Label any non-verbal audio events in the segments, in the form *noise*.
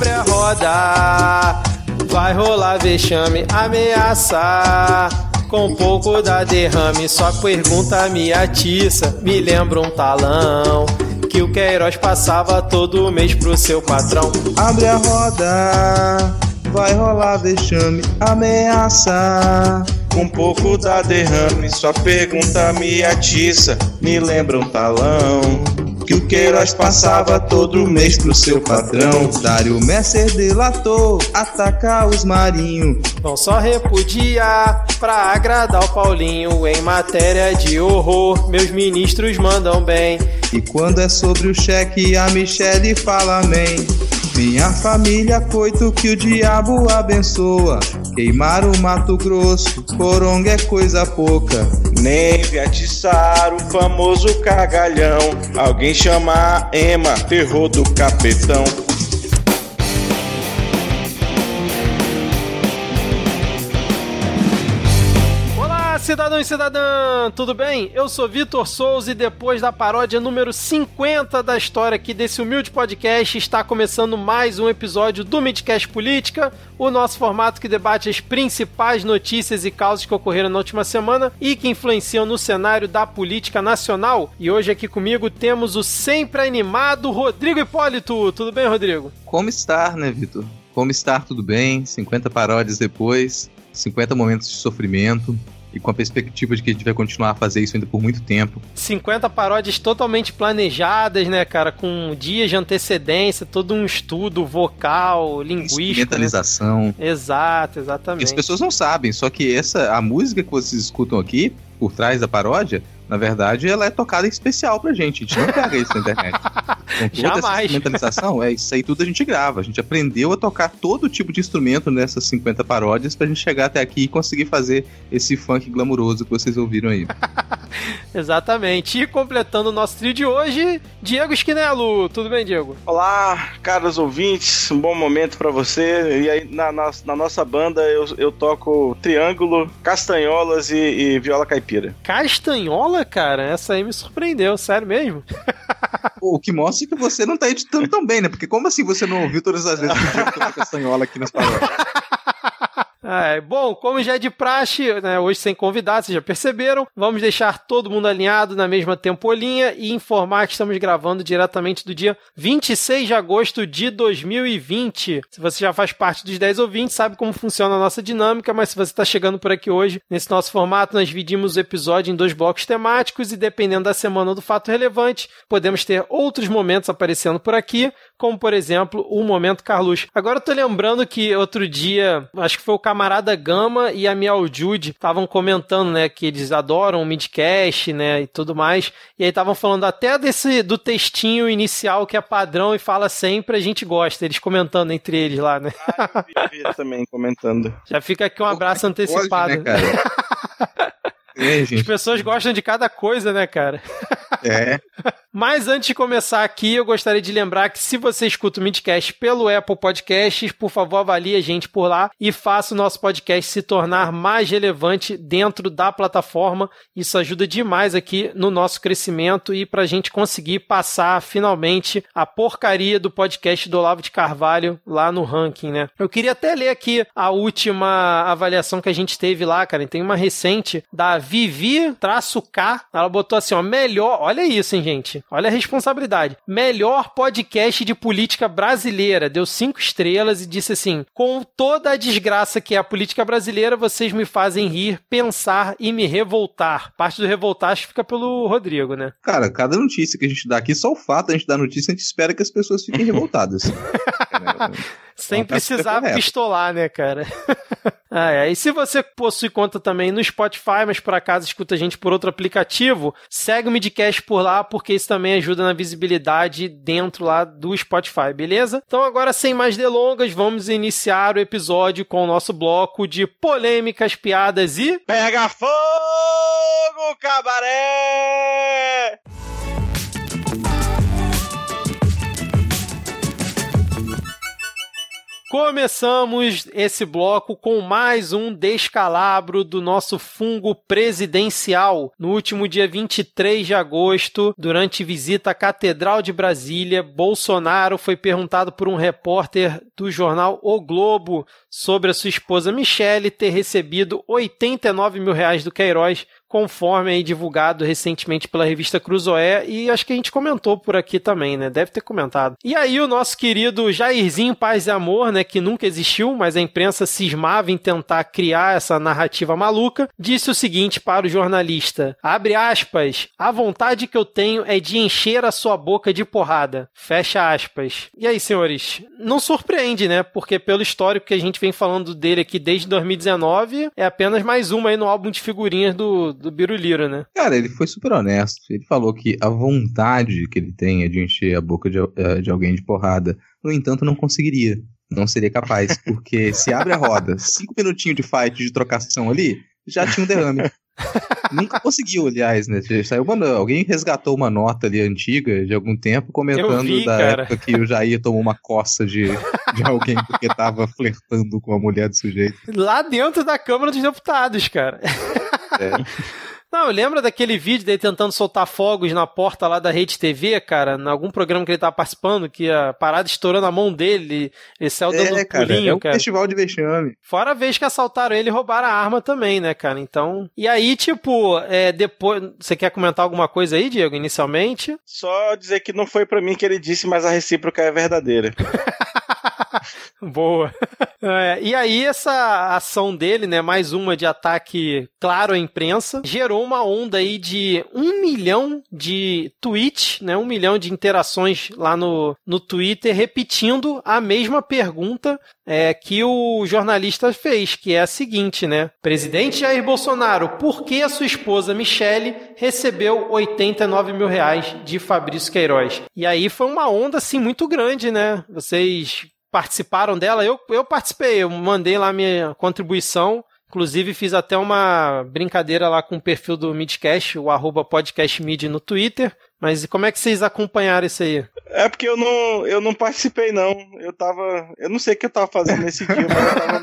abre a roda. Vai rolar vexame, ameaçar. Com pouco da derrame, só pergunta me atiça. Me lembra um talão que o Queiroz passava todo mês pro seu patrão. Abre a roda, vai rolar vexame, ameaça. Com pouco da derrame, só pergunta me atiça. Me lembra um talão que o Queiroz passava todo mês pro seu patrão. Dário Messer delatou, atacar os marinhos. Vão só repudiar pra agradar o Paulinho. Em matéria de horror, meus ministros mandam bem. E quando é sobre o cheque, a Michele fala amém. Minha família coito que o diabo abençoa. Queimar o Mato Grosso, coronga é coisa pouca. Neve atiçar o famoso cagalhão. Alguém chama a Ema, terror do capetão. Cidadão e cidadã, tudo bem? Eu sou Vitor Souza e depois da paródia número 50 da história aqui desse humilde podcast, está começando mais um episódio do Midcast Política, o nosso formato que debate as principais notícias e causas que ocorreram na última semana e que influenciam no cenário da política nacional. E hoje aqui comigo temos o sempre animado Rodrigo Hipólito. Tudo bem, Rodrigo? Como estar, né, Vitor? Como estar, tudo bem? 50 paródias depois, 50 momentos de sofrimento e com a perspectiva de que a gente vai continuar a fazer isso ainda por muito tempo. 50 paródias totalmente planejadas, né, cara? Com dias de antecedência, todo um estudo vocal, linguístico. Né? Instrumentalização. Exato, E exatamente. as pessoas não sabem, só que essa a música que vocês escutam aqui, por trás da paródia, na verdade, ela é tocada em especial pra gente. A gente não pega isso na internet. *laughs* Então, toda essa Jamais. instrumentalização, é isso aí tudo a gente grava. A gente aprendeu a tocar todo tipo de instrumento nessas 50 paródias pra gente chegar até aqui e conseguir fazer esse funk glamuroso que vocês ouviram aí. *laughs* Exatamente. E completando o nosso trio de hoje, Diego Esquinelo. Tudo bem, Diego? Olá, caros ouvintes, um bom momento pra você. E aí, na, na- na nossa banda, eu, eu toco triângulo, castanholas e, e viola caipira. Cara? Essa aí me surpreendeu, sério mesmo? *laughs* O que mostra que você não tá editando tão bem, né? Porque como assim você não ouviu todas as vezes que Diego tocou castanhola aqui nas paródias? É, bom, como já é de praxe, né, hoje sem convidados, vocês já perceberam, vamos deixar todo mundo alinhado na mesma tempolinha e informar que estamos gravando diretamente do dia 26 de agosto de 2020. Se você já faz parte dos 10 ouvintes, sabe como funciona a nossa dinâmica, mas se você está chegando por aqui hoje, nesse nosso formato, nós dividimos o episódio em dois blocos temáticos e dependendo da semana ou do fato relevante, podemos ter outros momentos aparecendo por aqui, como por exemplo o Momento Carluxo. Agora eu lembrando que outro dia, acho que foi o camarada Gama e a Miau Jude estavam comentando, né, que eles adoram o midcast, né, e tudo mais. E aí estavam falando até desse do textinho inicial que é padrão e fala sempre, a gente gosta, eles comentando entre eles lá, né? Ah, vi, vi também comentando. Já fica aqui um abraço antecipado. Pode, né, cara? *laughs* É, As pessoas gostam de cada coisa, né, cara? É. *laughs* Mas antes de começar aqui, eu gostaria de lembrar que se você escuta o Midcast pelo Apple Podcasts, por favor, avalie a gente por lá e faça o nosso podcast se tornar mais relevante dentro da plataforma. Isso ajuda demais aqui no nosso crescimento e para a gente conseguir passar finalmente a porcaria do podcast do Olavo de Carvalho lá no ranking, né? Eu queria até ler aqui a última avaliação que a gente teve lá, cara. Tem uma recente da Vivi-K. Ela botou assim, ó, melhor. Olha isso, hein, gente. Olha a responsabilidade. Melhor podcast de política brasileira. Deu cinco estrelas e disse assim: com toda a desgraça que é a política brasileira, vocês me fazem rir, pensar e me revoltar. Parte do revoltar acho que fica pelo Rodrigo, né? Cara, cada notícia que a gente dá aqui, só o fato de a gente dar notícia, a gente espera que as pessoas fiquem revoltadas. *laughs* É, *laughs* Sem precisar pistolar, né, cara? *laughs* ah, é. E se você possui conta também no Spotify, mas por acaso escuta a gente por outro aplicativo, segue o Midcast por lá, porque isso também ajuda na visibilidade dentro lá do Spotify, beleza? Então agora, sem mais delongas, vamos iniciar o episódio com o nosso bloco de polêmicas, piadas e... Pega fogo, cabaré! Começamos esse bloco com mais um descalabro do nosso fungo presidencial. No último dia 23 de agosto, durante visita à Catedral de Brasília, Bolsonaro foi perguntado por um repórter do jornal O Globo sobre a sua esposa Michele ter recebido 89 mil reais do Queiroz conforme aí divulgado recentemente pela revista Cruzoé, e acho que a gente comentou por aqui também, né? Deve ter comentado. E aí o nosso querido Jairzinho Paz e Amor, né, que nunca existiu, mas a imprensa cismava em tentar criar essa narrativa maluca, disse o seguinte para o jornalista: abre aspas, a vontade que eu tenho é de encher a sua boca de porrada. Fecha aspas. E aí, senhores, não surpreende, né? Porque pelo histórico que a gente vem falando dele aqui desde 2019, é apenas mais uma aí no álbum de figurinhas do do Biruliro, né? Cara, ele foi super honesto. Ele falou que a vontade que ele tem é de encher a boca de, eh, de alguém de porrada. No entanto, não conseguiria. Não seria capaz, *laughs* porque se abre a roda, cinco minutinhos de fight, de trocação ali, já tinha um derrame. *laughs* Nunca conseguiu, aliás, né? Saiu uma, alguém resgatou uma nota ali antiga de algum tempo comentando vi, da cara. época que o Jair tomou uma coça de, de alguém porque tava flertando com a mulher do sujeito. Lá dentro da Câmara dos Deputados, cara. *laughs* É. Não, lembra daquele vídeo dele tentando soltar fogos na porta lá da Rede TV, cara? Em algum programa que ele tava participando, que a parada estourou na mão dele, ele saiu dando é, um cara, pulinho, é um cara. festival de vexame. Fora a vez que assaltaram ele e roubaram a arma também, né, cara? Então. E aí, tipo, é, depois. Você quer comentar alguma coisa aí, Diego, inicialmente? Só dizer que não foi para mim que ele disse, mas a recíproca é verdadeira. *laughs* *laughs* Boa. É, e aí, essa ação dele, né, mais uma de ataque claro à imprensa, gerou uma onda aí de um milhão de tweets, né, um milhão de interações lá no, no Twitter, repetindo a mesma pergunta é, que o jornalista fez, que é a seguinte, né? Presidente Jair Bolsonaro, por que a sua esposa Michele recebeu 89 mil reais de Fabrício Queiroz? E aí foi uma onda, assim, muito grande, né? Vocês participaram dela. Eu, eu participei, eu mandei lá minha contribuição. Inclusive, fiz até uma brincadeira lá com o perfil do Midcast, o arroba podcastmid no Twitter. Mas como é que vocês acompanharam isso aí? É porque eu não, eu não participei, não. Eu tava. Eu não sei o que eu tava fazendo nesse dia, mas eu tava.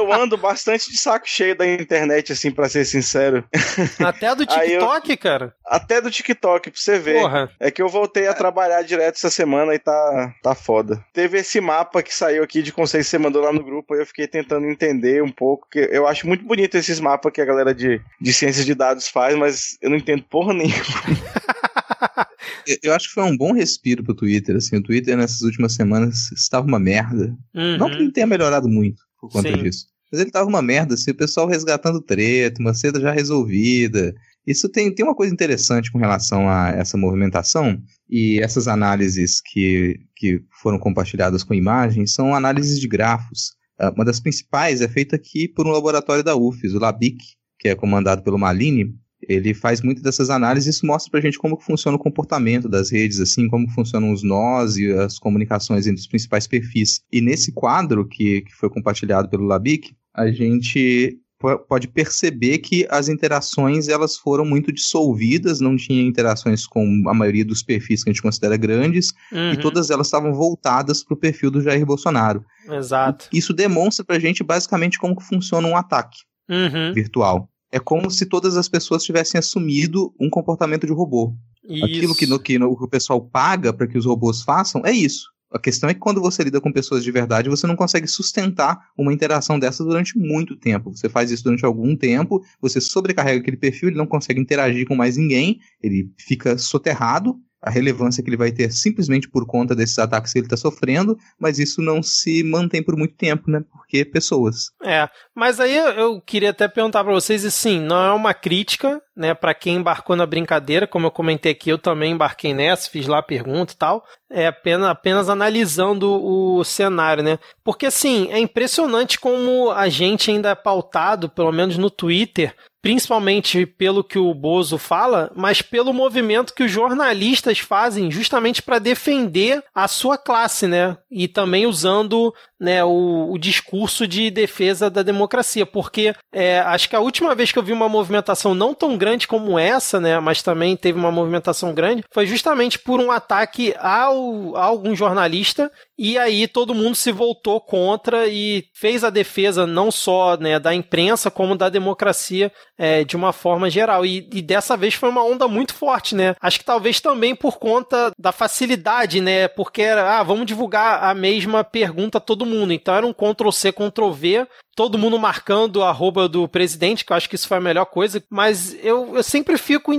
Eu ando bastante de saco cheio da internet, assim, para ser sincero. *laughs* Até do TikTok, eu... cara? Até do TikTok, pra você ver. Porra. É que eu voltei a trabalhar direto essa semana e tá, tá foda. Teve esse mapa que saiu aqui de conceito que você mandou lá no grupo, aí eu fiquei tentando entender um pouco, que eu acho muito bonito esses mapas que a galera de, de ciências de dados faz, mas eu não entendo porra nenhuma. *laughs* eu acho que foi um bom respiro pro Twitter, assim, o Twitter nessas últimas semanas estava uma merda. Uhum. Não que ele tenha melhorado muito por conta Sim. disso. Mas ele tava uma merda, assim, o pessoal resgatando treta, uma seda já resolvida. Isso tem, tem uma coisa interessante com relação a essa movimentação e essas análises que, que foram compartilhadas com imagens são análises de grafos. Ah, uma das principais é feita aqui por um laboratório da UFES, o LABIC, que é comandado pelo Malini, ele faz muito dessas análises e isso mostra pra gente como funciona o comportamento das redes, assim, como funcionam os nós e as comunicações entre os principais perfis. E nesse quadro que, que foi compartilhado pelo Labic, a gente pode perceber que as interações elas foram muito dissolvidas, não tinha interações com a maioria dos perfis que a gente considera grandes, uhum. e todas elas estavam voltadas para o perfil do Jair Bolsonaro. Exato. Isso demonstra para a gente basicamente como funciona um ataque uhum. virtual é como se todas as pessoas tivessem assumido um comportamento de robô. Isso. Aquilo que, no, que no, o pessoal paga para que os robôs façam é isso. A questão é que quando você lida com pessoas de verdade, você não consegue sustentar uma interação dessa durante muito tempo. Você faz isso durante algum tempo, você sobrecarrega aquele perfil, ele não consegue interagir com mais ninguém, ele fica soterrado, a relevância que ele vai ter simplesmente por conta desses ataques que ele está sofrendo, mas isso não se mantém por muito tempo, né? Porque pessoas. É, mas aí eu queria até perguntar para vocês, assim, não é uma crítica, né, para quem embarcou na brincadeira, como eu comentei aqui, eu também embarquei nessa, fiz lá a pergunta e tal, é apenas, apenas analisando o cenário, né? Porque assim, é impressionante como a gente ainda é pautado, pelo menos no Twitter, principalmente pelo que o Bozo fala, mas pelo movimento que os jornalistas fazem justamente para defender a sua classe, né? E também usando né, o, o discurso de defesa da democracia, porque é, acho que a última vez que eu vi uma movimentação não tão grande como essa, né, mas também teve uma movimentação grande, foi justamente por um ataque ao, a algum jornalista e aí todo mundo se voltou contra e fez a defesa não só né, da imprensa, como da democracia é, de uma forma geral. E, e, dessa vez foi uma onda muito forte, né? Acho que talvez também por conta da facilidade, né? Porque era, ah, vamos divulgar a mesma pergunta todo mundo. Então era um Ctrl-C, Ctrl-V todo mundo marcando a arroba do presidente, que eu acho que isso foi a melhor coisa, mas eu, eu sempre fico,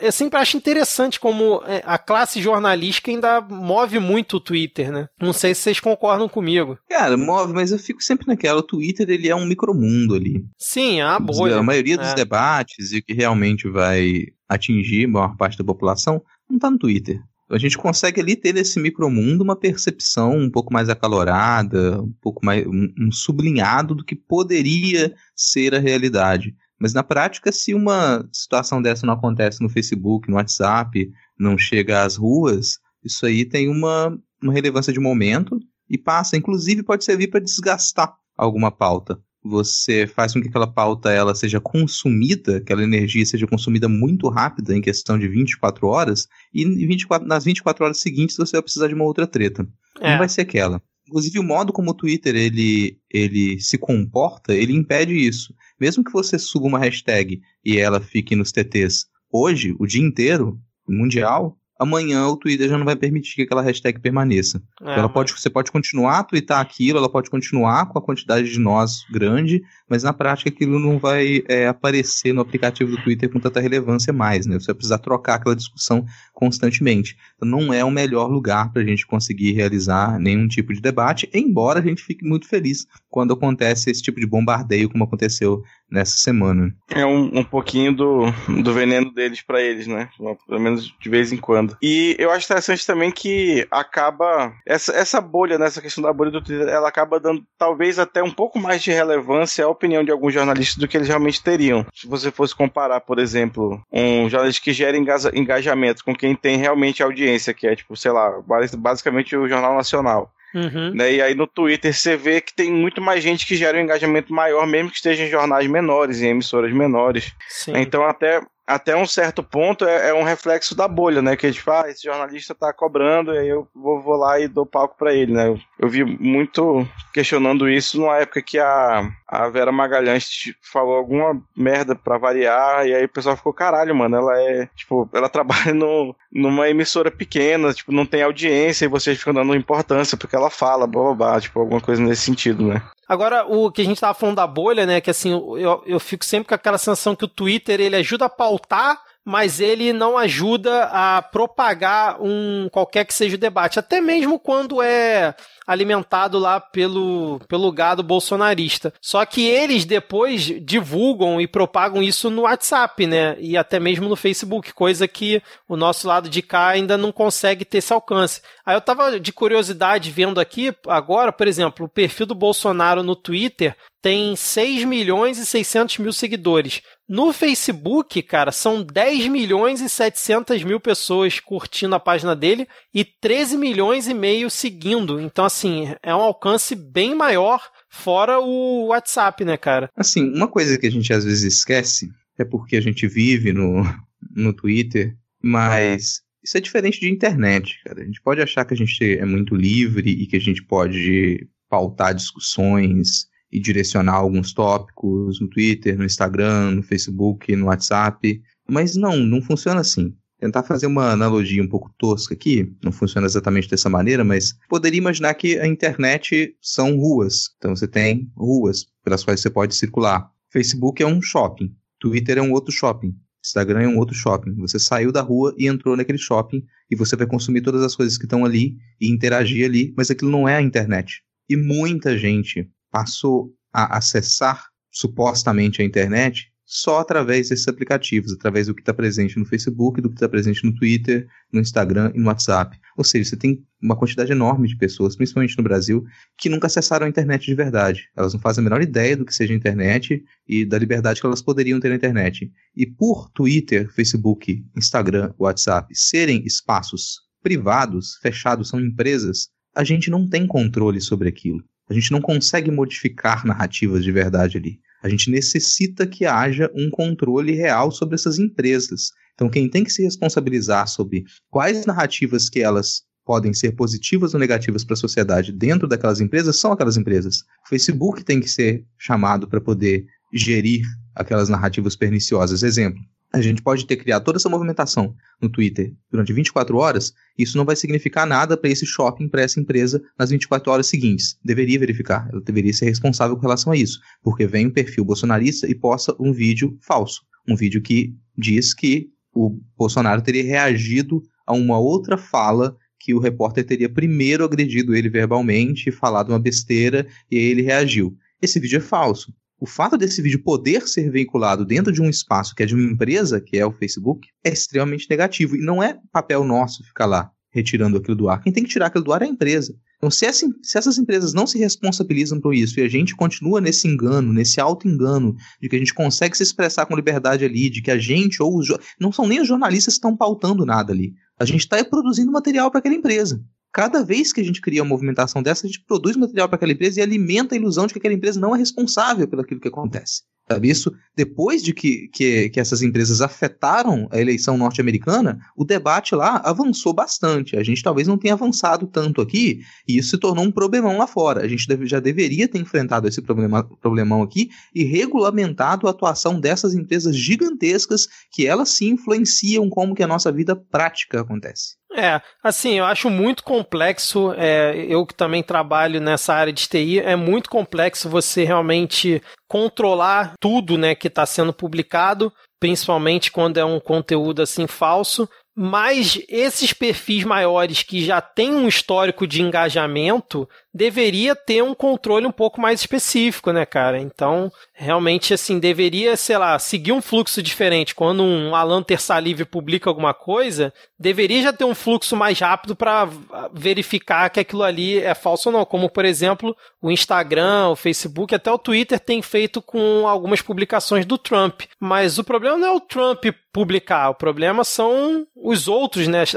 eu sempre acho interessante como é, a classe jornalística ainda move muito o Twitter, né? Não sei se vocês concordam comigo. Cara, move, mas eu fico sempre naquela, o Twitter ele é um micromundo ali. Sim, é a bolha. A maioria dos é. debates e o que realmente vai atingir a maior parte da população não tá no Twitter. A gente consegue ali ter nesse micromundo uma percepção um pouco mais acalorada, um pouco mais um, um sublinhado do que poderia ser a realidade. Mas na prática, se uma situação dessa não acontece no Facebook, no WhatsApp, não chega às ruas, isso aí tem uma, uma relevância de momento e passa. Inclusive, pode servir para desgastar alguma pauta você faz com que aquela pauta ela seja consumida, aquela energia seja consumida muito rápida, em questão de 24 horas, e 24, nas 24 horas seguintes você vai precisar de uma outra treta. É. Não vai ser aquela. Inclusive, o modo como o Twitter ele, ele se comporta, ele impede isso. Mesmo que você suba uma hashtag e ela fique nos TTs hoje, o dia inteiro, mundial, amanhã o Twitter já não vai permitir que aquela hashtag permaneça. É, ela pode, você pode continuar a twittar aquilo, ela pode continuar com a quantidade de nós grande, mas na prática aquilo não vai é, aparecer no aplicativo do Twitter com tanta relevância mais, né? Você vai precisar trocar aquela discussão constantemente. Então não é o melhor lugar para a gente conseguir realizar nenhum tipo de debate, embora a gente fique muito feliz quando acontece esse tipo de bombardeio como aconteceu nessa semana. É um, um pouquinho do, do veneno deles para eles, né? Pelo menos de vez em quando. E eu acho interessante também que acaba. Essa, essa bolha, nessa né, questão da bolha do Twitter, ela acaba dando talvez até um pouco mais de relevância à opinião de alguns jornalistas do que eles realmente teriam. Se você fosse comparar, por exemplo, um jornalista que gera engajamento com quem tem realmente audiência, que é, tipo, sei lá, basicamente o Jornal Nacional. Uhum. Né? E aí no Twitter você vê que tem muito mais gente que gera um engajamento maior, mesmo que esteja em jornais menores, em emissoras menores. Sim. Então até até um certo ponto é, é, um reflexo da bolha, né? Que gente fala, ah, esse jornalista tá cobrando, e aí eu vou, vou lá e dou palco para ele, né? Eu, eu, vi muito questionando isso numa época que a, a Vera Magalhães falou alguma merda pra variar, e aí o pessoal ficou, caralho, mano, ela é, tipo, ela *laughs* trabalha no, numa emissora pequena, tipo, não tem audiência, e vocês ficam dando importância porque ela fala, blá blá blá, tipo, alguma coisa nesse sentido, né? Agora, o que a gente tava falando da bolha, né? Que assim, eu, eu fico sempre com aquela sensação que o Twitter ele ajuda a pautar mas ele não ajuda a propagar um qualquer que seja o debate, até mesmo quando é alimentado lá pelo, pelo gado bolsonarista. Só que eles depois divulgam e propagam isso no WhatsApp, né? E até mesmo no Facebook, coisa que o nosso lado de cá ainda não consegue ter esse alcance. Aí eu tava de curiosidade vendo aqui agora, por exemplo, o perfil do Bolsonaro no Twitter tem 6 milhões e 600 mil seguidores. No Facebook, cara, são 10 milhões e 700 mil pessoas curtindo a página dele e 13 milhões e meio seguindo. Então, assim, é um alcance bem maior fora o WhatsApp, né, cara? Assim, uma coisa que a gente às vezes esquece é porque a gente vive no, no Twitter, mas isso é diferente de internet, cara. A gente pode achar que a gente é muito livre e que a gente pode pautar discussões e direcionar alguns tópicos no Twitter, no Instagram, no Facebook, no WhatsApp. Mas não, não funciona assim. Tentar fazer uma analogia um pouco tosca aqui, não funciona exatamente dessa maneira, mas poderia imaginar que a internet são ruas. Então você tem ruas pelas quais você pode circular. Facebook é um shopping, Twitter é um outro shopping, Instagram é um outro shopping. Você saiu da rua e entrou naquele shopping e você vai consumir todas as coisas que estão ali e interagir ali, mas aquilo não é a internet. E muita gente passou a acessar supostamente a internet só através desses aplicativos, através do que está presente no Facebook, do que está presente no Twitter, no Instagram e no WhatsApp. Ou seja, você tem uma quantidade enorme de pessoas, principalmente no Brasil, que nunca acessaram a internet de verdade. Elas não fazem a menor ideia do que seja a internet e da liberdade que elas poderiam ter na internet. E por Twitter, Facebook, Instagram, WhatsApp serem espaços privados, fechados, são empresas, a gente não tem controle sobre aquilo. A gente não consegue modificar narrativas de verdade ali. A gente necessita que haja um controle real sobre essas empresas. Então, quem tem que se responsabilizar sobre quais narrativas que elas podem ser positivas ou negativas para a sociedade dentro daquelas empresas são aquelas empresas. O Facebook tem que ser chamado para poder gerir aquelas narrativas perniciosas. Exemplo, a gente pode ter criado toda essa movimentação no Twitter durante 24 horas, isso não vai significar nada para esse shopping, para essa empresa nas 24 horas seguintes. Deveria verificar, ela deveria ser responsável com relação a isso, porque vem um perfil bolsonarista e posta um vídeo falso, um vídeo que diz que o Bolsonaro teria reagido a uma outra fala que o repórter teria primeiro agredido ele verbalmente, falado uma besteira e ele reagiu. Esse vídeo é falso o fato desse vídeo poder ser veiculado dentro de um espaço que é de uma empresa, que é o Facebook, é extremamente negativo. E não é papel nosso ficar lá retirando aquilo do ar. Quem tem que tirar aquilo do ar é a empresa. Então, se, essa, se essas empresas não se responsabilizam por isso e a gente continua nesse engano, nesse auto-engano, de que a gente consegue se expressar com liberdade ali, de que a gente ou os. Não são nem os jornalistas que estão pautando nada ali. A gente está produzindo material para aquela empresa. Cada vez que a gente cria uma movimentação dessa, a gente produz material para aquela empresa e alimenta a ilusão de que aquela empresa não é responsável pelo que acontece. Sabe? Isso, depois de que, que, que essas empresas afetaram a eleição norte-americana, o debate lá avançou bastante. A gente talvez não tenha avançado tanto aqui, e isso se tornou um problemão lá fora. A gente deve, já deveria ter enfrentado esse problema, problemão aqui e regulamentado a atuação dessas empresas gigantescas que elas sim influenciam como que a nossa vida prática acontece. É, assim, eu acho muito complexo. É, eu que também trabalho nessa área de TI, é muito complexo você realmente controlar tudo, né, que está sendo publicado, principalmente quando é um conteúdo assim falso. Mas esses perfis maiores que já têm um histórico de engajamento deveria ter um controle um pouco mais específico, né, cara? Então, realmente, assim, deveria, sei lá, seguir um fluxo diferente. Quando um Alan Terça Livre publica alguma coisa, deveria já ter um fluxo mais rápido para verificar que aquilo ali é falso ou não. Como, por exemplo, o Instagram, o Facebook, até o Twitter tem feito com algumas publicações do Trump. Mas o problema não é o Trump publicar, o problema são os outros, né, as,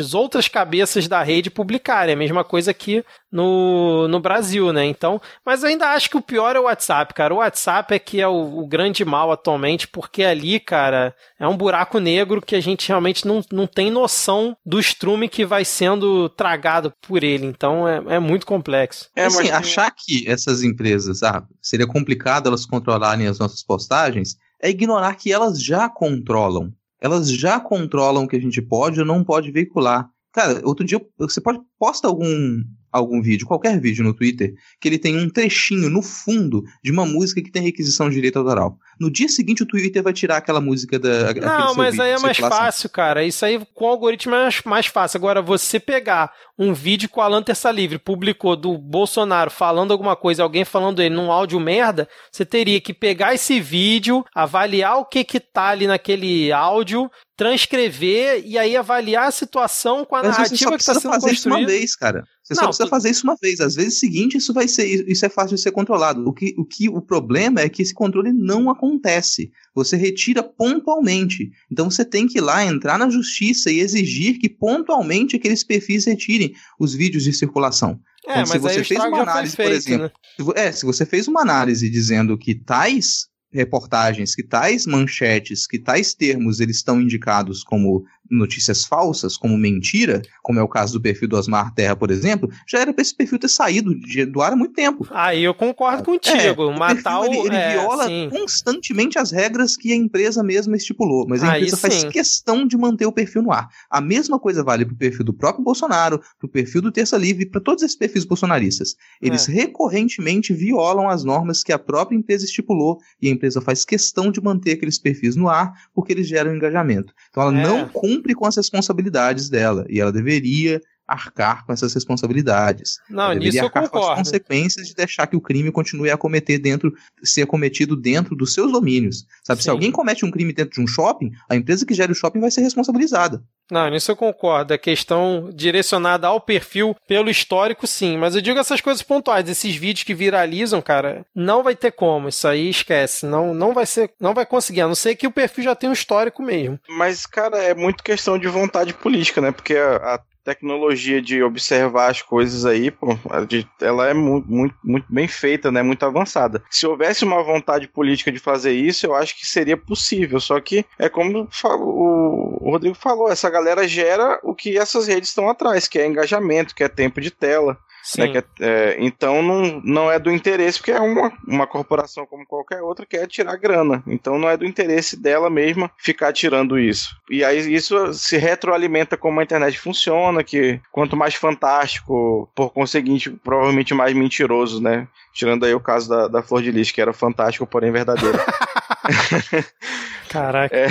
as outras cabeças da rede publicarem. É a mesma coisa aqui no, no Brasil, né? Então, mas eu ainda acho que o pior é o WhatsApp, cara. O WhatsApp é que é o, o grande mal atualmente, porque ali, cara, é um buraco negro que a gente realmente não, não tem noção do estrume que vai sendo tragado por ele. Então, é, é muito complexo. É, assim, mas... achar que essas empresas, ah, seria complicado elas controlarem as nossas postagens, é ignorar que elas já controlam. Elas já controlam o que a gente pode ou não pode veicular. Cara, outro dia você pode posta algum algum vídeo, qualquer vídeo no Twitter, que ele tem um trechinho no fundo de uma música que tem requisição de direito autoral. No dia seguinte o Twitter vai tirar aquela música da. Não, mas aí é mais fácil, cara. Isso aí com o algoritmo é mais fácil. Agora, você pegar um vídeo que o Alan Terça Livre publicou do Bolsonaro falando alguma coisa, alguém falando ele num áudio merda, você teria que pegar esse vídeo, avaliar o que que tá ali naquele áudio, transcrever e aí avaliar a situação com a Mas narrativa que está sendo construída. Vez, cara. Você não, só precisa tu... fazer isso uma vez. Às vezes seguinte, isso vai ser, isso é fácil de ser controlado. O que, o que o problema é que esse controle não acontece. Você retira pontualmente. Então você tem que ir lá entrar na justiça e exigir que pontualmente aqueles perfis retirem os vídeos de circulação. É, então, mas se você fez uma análise, feito, por exemplo, né? é, se você fez uma análise dizendo que tais reportagens, que tais manchetes, que tais termos eles estão indicados como notícias falsas, como mentira, como é o caso do perfil do Osmar Terra, por exemplo, já era para esse perfil ter saído de, do ar há muito tempo. Aí eu concordo contigo. É, Matar o. Ele, ele é, viola sim. constantemente as regras que a empresa mesma estipulou, mas a Aí empresa sim. faz questão de manter o perfil no ar. A mesma coisa vale para o perfil do próprio Bolsonaro, para o perfil do Terça Livre, para todos esses perfis bolsonaristas. Eles é. recorrentemente violam as normas que a própria empresa estipulou e a empresa faz questão de manter aqueles perfis no ar porque eles geram engajamento. Então ela é. não cumpre cumpre com as responsabilidades dela e ela deveria arcar com essas responsabilidades. Não, ela nisso eu concordo. com as consequências de deixar que o crime continue a cometer dentro, ser cometido dentro dos seus domínios. Sabe, Sim. se alguém comete um crime dentro de um shopping, a empresa que gera o shopping vai ser responsabilizada. Não, nisso eu concordo. A questão direcionada ao perfil pelo histórico, sim. Mas eu digo essas coisas pontuais. Esses vídeos que viralizam, cara, não vai ter como. Isso aí esquece. Não, não vai ser, não vai conseguir. A não ser que o perfil já tenha um histórico mesmo. Mas, cara, é muito questão de vontade política, né? Porque a, a tecnologia de observar as coisas aí, pô, ela é muito, muito, muito bem feita, né? Muito avançada. Se houvesse uma vontade política de fazer isso, eu acho que seria possível. Só que é como o Rodrigo falou, essa galera gera o que essas redes estão atrás, que é engajamento, que é tempo de tela. Né, é, é, então não, não é do interesse, porque é uma, uma corporação como qualquer outra que quer tirar grana. Então não é do interesse dela mesma ficar tirando isso. E aí isso se retroalimenta como a internet funciona, que quanto mais fantástico, por conseguinte, provavelmente mais mentiroso, né? Tirando aí o caso da, da Flor de Lis, que era fantástico, porém verdadeiro. *laughs* *laughs* Caraca. É,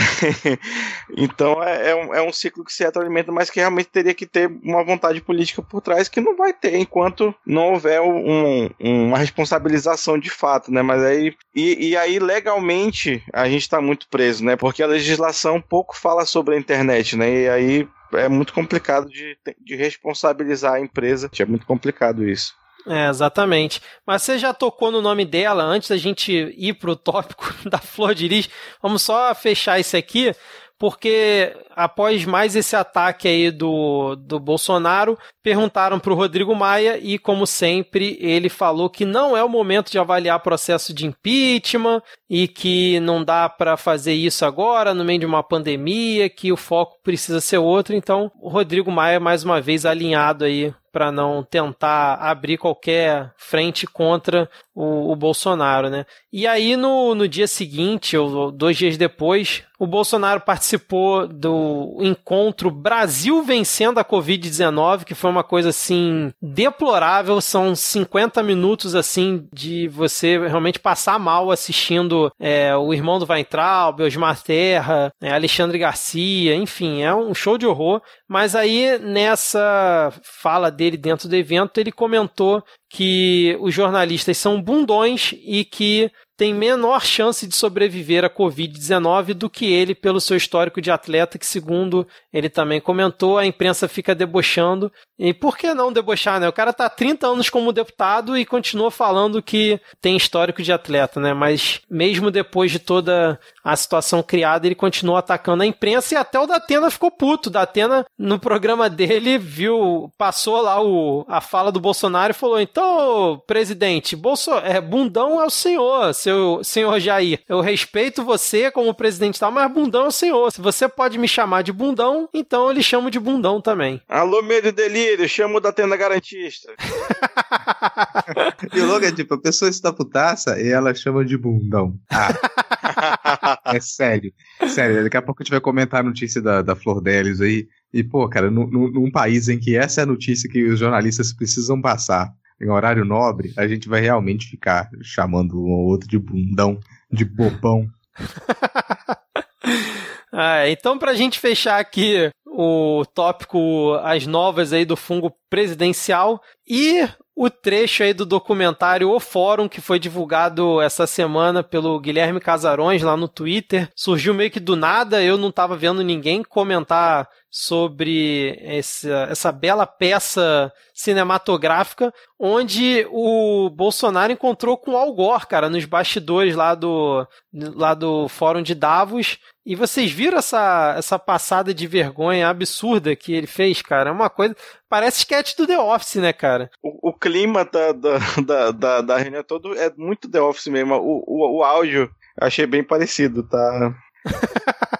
então é, é, um, é um ciclo que se retroalimenta, mas que realmente teria que ter uma vontade política por trás que não vai ter enquanto não houver um, uma responsabilização de fato, né? Mas aí. E, e aí, legalmente, a gente está muito preso, né? Porque a legislação pouco fala sobre a internet, né? E aí é muito complicado de, de responsabilizar a empresa. É muito complicado isso. É, exatamente. Mas você já tocou no nome dela antes da gente ir pro tópico *laughs* da Flor de Lis. Vamos só fechar isso aqui, porque após mais esse ataque aí do, do Bolsonaro, perguntaram para o Rodrigo Maia e, como sempre, ele falou que não é o momento de avaliar processo de impeachment e que não dá para fazer isso agora, no meio de uma pandemia, que o foco precisa ser outro. Então, o Rodrigo Maia, mais uma vez, alinhado aí para não tentar abrir qualquer frente contra o, o, Bolsonaro, né? E aí no, no dia seguinte, ou dois dias depois, o Bolsonaro participou do encontro Brasil vencendo a Covid-19, que foi uma coisa assim deplorável. São 50 minutos assim de você realmente passar mal assistindo é, o irmão do Weintraub, Osmar Terra, é, Alexandre Garcia, enfim, é um show de horror. Mas aí nessa fala dele dentro do evento, ele comentou que os jornalistas são bundões e que tem menor chance de sobreviver à Covid-19 do que ele pelo seu histórico de atleta, que, segundo ele também comentou, a imprensa fica debochando. E por que não debochar, né? O cara tá há 30 anos como deputado e continua falando que tem histórico de atleta, né? Mas mesmo depois de toda a situação criada, ele continua atacando a imprensa e até o Datena ficou puto. O Datena, no programa dele, viu, passou lá o, a fala do Bolsonaro e falou: então, presidente, Bolso, é, bundão é o senhor, seu senhor Jair, eu respeito você como presidente tal, mas bundão é o senhor. Se você pode me chamar de bundão, então eu lhe chamo de bundão também. Alô, medo e delírio, chamo da tenda garantista. *laughs* e o logo é tipo, a pessoa está putaça e ela chama de bundão. Ah. *laughs* é sério. Sério, daqui a pouco a gente vai comentar a notícia da, da Flor Delis aí. E, pô, cara, num, num país em que essa é a notícia que os jornalistas precisam passar em horário nobre, a gente vai realmente ficar chamando um ou outro de bundão, de bobão. *laughs* ah, então, pra gente fechar aqui o tópico as novas aí do fungo presidencial e o trecho aí do documentário O Fórum, que foi divulgado essa semana pelo Guilherme Casarões lá no Twitter, surgiu meio que do nada, eu não estava vendo ninguém comentar sobre essa, essa bela peça cinematográfica, onde o Bolsonaro encontrou com o Al Gore, cara, nos bastidores lá do, lá do Fórum de Davos. E vocês viram essa, essa passada de vergonha absurda que ele fez, cara? É uma coisa. Parece sketch do The Office, né, cara? O, o clima da, da, da, da, da reunião todo é muito The Office mesmo. O, o, o áudio achei bem parecido, tá?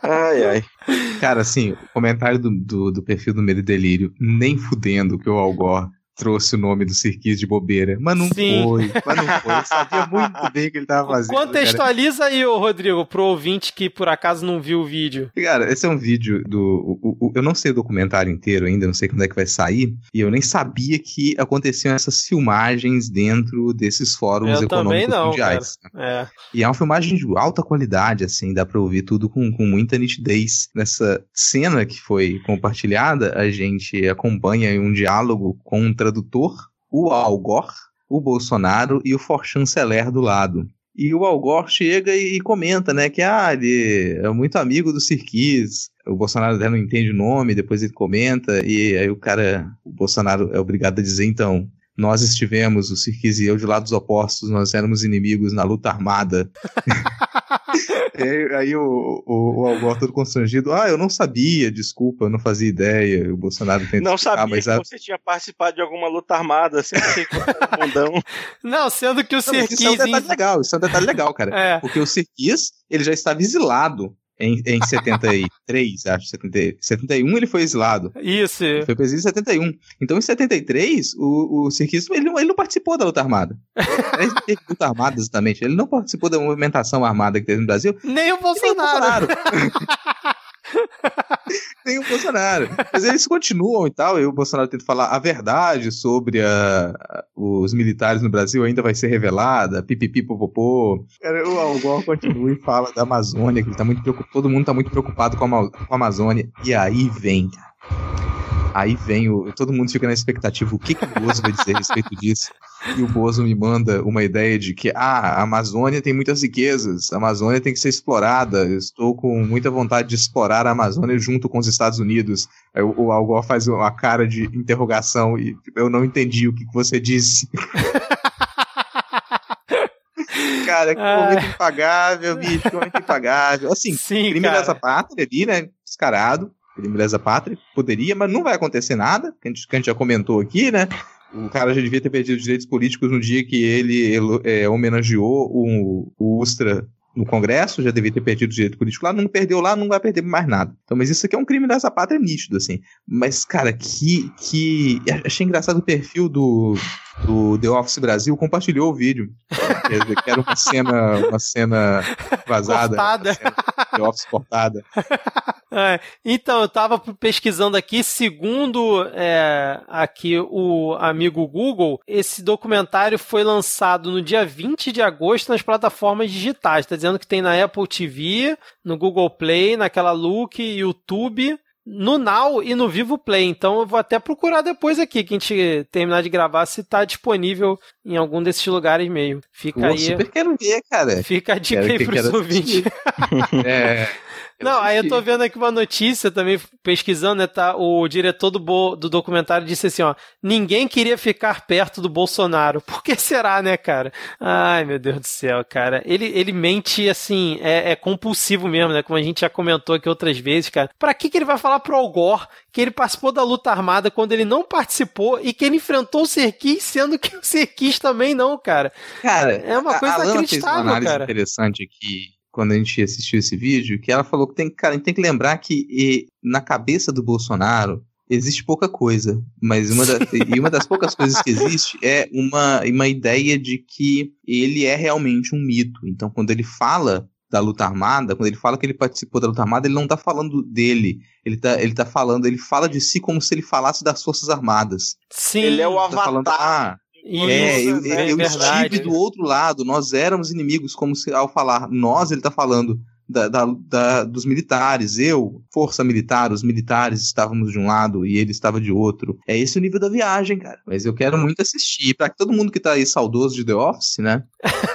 Ai, ai. Cara, assim, o comentário do, do, do perfil do Medo e Delírio, nem fudendo que o Algor trouxe o nome do Sirquis de bobeira. Mas não Sim. foi, mas não foi. Ele sabia muito bem o que ele tava *laughs* fazendo. Contextualiza cara. aí, ô Rodrigo, pro ouvinte que por acaso não viu o vídeo. Cara, esse é um vídeo do. O, o, eu não sei o documentário inteiro ainda, não sei quando é que vai sair. E eu nem sabia que aconteciam essas filmagens dentro desses fóruns eu econômicos não, mundiais. É. E é uma filmagem de alta qualidade, assim, dá pra ouvir tudo com, com muita nitidez. Nessa cena que foi compartilhada, a gente acompanha um diálogo um tradutor, o Algor, o Bolsonaro e o Forchanceler do lado. E o Algor chega e, comenta, né, que ah, ele é muito amigo do Sirkis. O Bolsonaro até não entende o nome, depois ele comenta, e aí o cara, o Bolsonaro é obrigado a dizer, então, nós estivemos, o Sirkis e eu, de lados opostos, nós éramos inimigos na luta armada. *laughs* *laughs* aí, aí o, o, o Algor todo constrangido, ah, eu não sabia, desculpa, eu não fazia ideia. O Bolsonaro tenta Não sabia mas que a... você tinha participado de alguma luta armada, você bundão. *laughs* Não, sendo que o Serquis... Isso é um detalhe legal, isso é um detalhe legal, cara. É. Porque o Serquis, ele já estava exilado em, em 73, acho, 70, 71 ele foi exilado. Isso. Ele foi preso em 71. Então em 73, o, o Sirkis, ele, ele não participou da luta armada. *laughs* Ele teve luta armada, exatamente. Ele não participou da movimentação armada que teve no Brasil. Nem o Bolsonaro. Nem o Bolsonaro. *laughs* *laughs* Nem o Bolsonaro. Mas eles continuam e tal, e o Bolsonaro tenta falar a verdade sobre a, os militares no Brasil ainda vai ser revelada, pipipi popopô. O Algor continua e fala da Amazônia, que ele tá muito preocupado, todo mundo tá muito preocupado com a, com a Amazônia. E aí vem, Aí vem o. Todo mundo fica na expectativa, o que, que o Bozo vai dizer a respeito disso? E o Bozo me manda uma ideia de que, ah, a Amazônia tem muitas riquezas, a Amazônia tem que ser explorada, eu estou com muita vontade de explorar a Amazônia junto com os Estados Unidos. Aí o, o faz uma cara de interrogação e eu não entendi o que, que você disse. *laughs* cara, que ah. momento impagável, bicho, que momento impagável. Assim, Sim, crime cara. dessa pátria ali, né? Descarado crime lesa pátria, poderia, mas não vai acontecer nada, que a, gente, que a gente já comentou aqui, né? O cara já devia ter perdido os direitos políticos no dia que ele é, homenageou o, o Ustra no Congresso, já devia ter perdido o direito político lá, não perdeu lá, não vai perder mais nada. Então, mas isso aqui é um crime dessa pátria nítido, assim. Mas, cara, que. que... Achei engraçado o perfil do, do The Office Brasil compartilhou o vídeo. que era uma cena, uma cena vazada. Cortada. Cena The Office cortada. É, então, eu estava pesquisando aqui, segundo é, aqui o amigo Google, esse documentário foi lançado no dia 20 de agosto nas plataformas digitais. Está dizendo que tem na Apple TV, no Google Play, naquela Look, YouTube no Now e no Vivo Play. Então eu vou até procurar depois aqui, que a gente terminar de gravar, se está disponível em algum desses lugares meio. Fica eu aí. super quero ver, cara. Fica a dica quero, aí pros ouvintes. *laughs* é. *laughs* Não, aí eu tô vendo aqui uma notícia também, pesquisando, né? Tá, o diretor do, bo, do documentário disse assim: ó, ninguém queria ficar perto do Bolsonaro. *laughs* Por que será, né, cara? Ai, meu Deus do céu, cara. Ele, ele mente, assim, é, é compulsivo mesmo, né? Como a gente já comentou aqui outras vezes, cara. Pra que, que ele vai falar pro Algor que ele participou da luta armada quando ele não participou e que ele enfrentou o Serquis, sendo que o Serquis também não, cara? Cara, é uma coisa a, a inacreditável, fez uma análise cara. interessante aqui quando a gente assistiu esse vídeo, que ela falou que tem, cara, a gente tem que lembrar que e, na cabeça do Bolsonaro existe pouca coisa, mas uma, da, *laughs* e uma das poucas coisas que existe é uma, uma ideia de que ele é realmente um mito. Então, quando ele fala da luta armada, quando ele fala que ele participou da luta armada, ele não está falando dele. Ele está ele tá falando, ele fala de si como se ele falasse das Forças Armadas. Sim, ele é o tá avatar. Falando, ah, é, eu, eu estive do outro lado, nós éramos inimigos, como se ao falar nós, ele está falando da, da, da, dos militares, eu, força militar, os militares estávamos de um lado e ele estava de outro. É esse o nível da viagem, cara. Mas eu quero muito assistir. Para todo mundo que tá aí saudoso de The Office, né?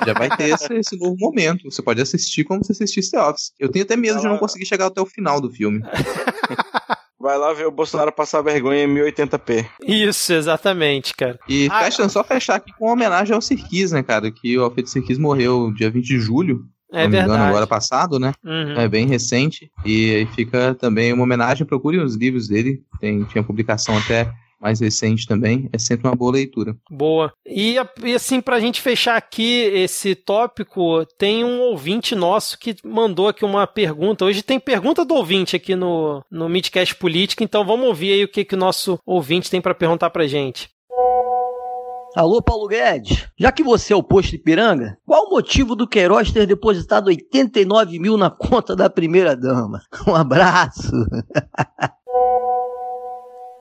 Já vai ter esse, esse novo momento. Você pode assistir como se assistisse The Office. Eu tenho até medo de não conseguir chegar até o final do filme. *laughs* Vai lá ver o Bolsonaro passar vergonha em 1080p. Isso, exatamente, cara. E ah, fecha, só fechar aqui com uma homenagem ao Sirkis, né, cara? Que o Alfredo Sirkis morreu dia 20 de julho. É não me engano, agora passado, né? Uhum. É bem recente. E fica também uma homenagem. Procure os livros dele. Tem, tinha publicação até mais recente também, é sempre uma boa leitura. Boa. E, e assim, pra gente fechar aqui esse tópico, tem um ouvinte nosso que mandou aqui uma pergunta. Hoje tem pergunta do ouvinte aqui no, no Midcast Política, então vamos ouvir aí o que, que o nosso ouvinte tem para perguntar pra gente. Alô, Paulo Guedes. Já que você é o posto Ipiranga, qual o motivo do Queiroz ter depositado 89 mil na conta da primeira-dama? *laughs* Um abraço. *laughs*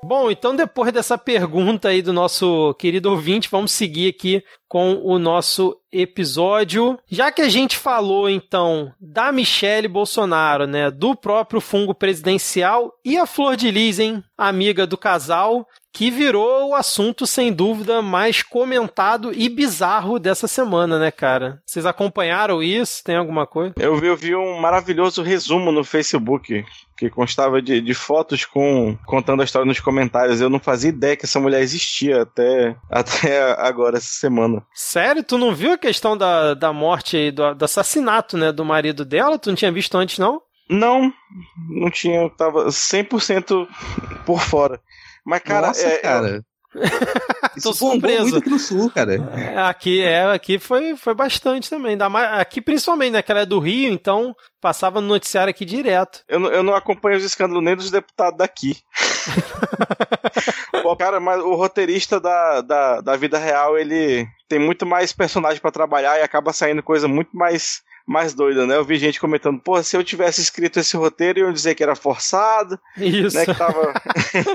Bom, então depois dessa pergunta aí do nosso querido ouvinte, vamos seguir aqui com o nosso episódio. Já que a gente falou então da Michelle Bolsonaro, né, do próprio fungo presidencial e a Flor de Lis, hein, amiga do casal, que virou o assunto sem dúvida mais comentado e bizarro dessa semana, né, cara? Vocês acompanharam isso? Tem alguma coisa? Eu vi, eu vi um maravilhoso resumo no Facebook que constava de, de fotos com contando a história nos comentários. Eu não fazia ideia que essa mulher existia até, *laughs* até agora, essa semana. Sério? Tu não viu a questão da, da morte do, do assassinato, né, do marido dela? Tu não tinha visto antes, não? Não, não tinha, eu tava 100% por fora. Mas, cara, Nossa, é, cara. *laughs* Tô surpreso. muito aqui no sul, cara. É, aqui, é, aqui foi, foi bastante também. Ainda mais, aqui principalmente, né? Que ela é do Rio, então passava no noticiário aqui direto. Eu, não- eu não acompanho os escândalos nem dos deputados daqui. *laughs* Pô, cara, mas o roteirista da, da, da vida real, ele tem muito mais personagem pra trabalhar e acaba saindo coisa muito mais, mais doida, né? Eu vi gente comentando, pô, se eu tivesse escrito esse roteiro, iam dizer que era forçado, Isso. né? Que tava. *laughs*